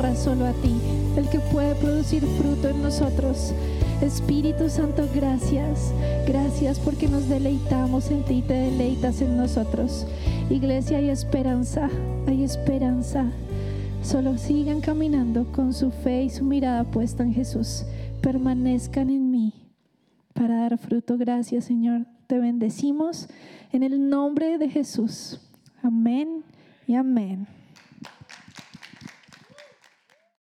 Honra solo a ti, el que puede producir fruto en nosotros. Espíritu Santo, gracias. Gracias porque nos deleitamos en ti te deleitas en nosotros. Iglesia, hay esperanza, hay esperanza. Solo sigan caminando con su fe y su mirada puesta en Jesús. Permanezcan en mí para dar fruto. Gracias, Señor. Te bendecimos en el nombre de Jesús. Amén y amén.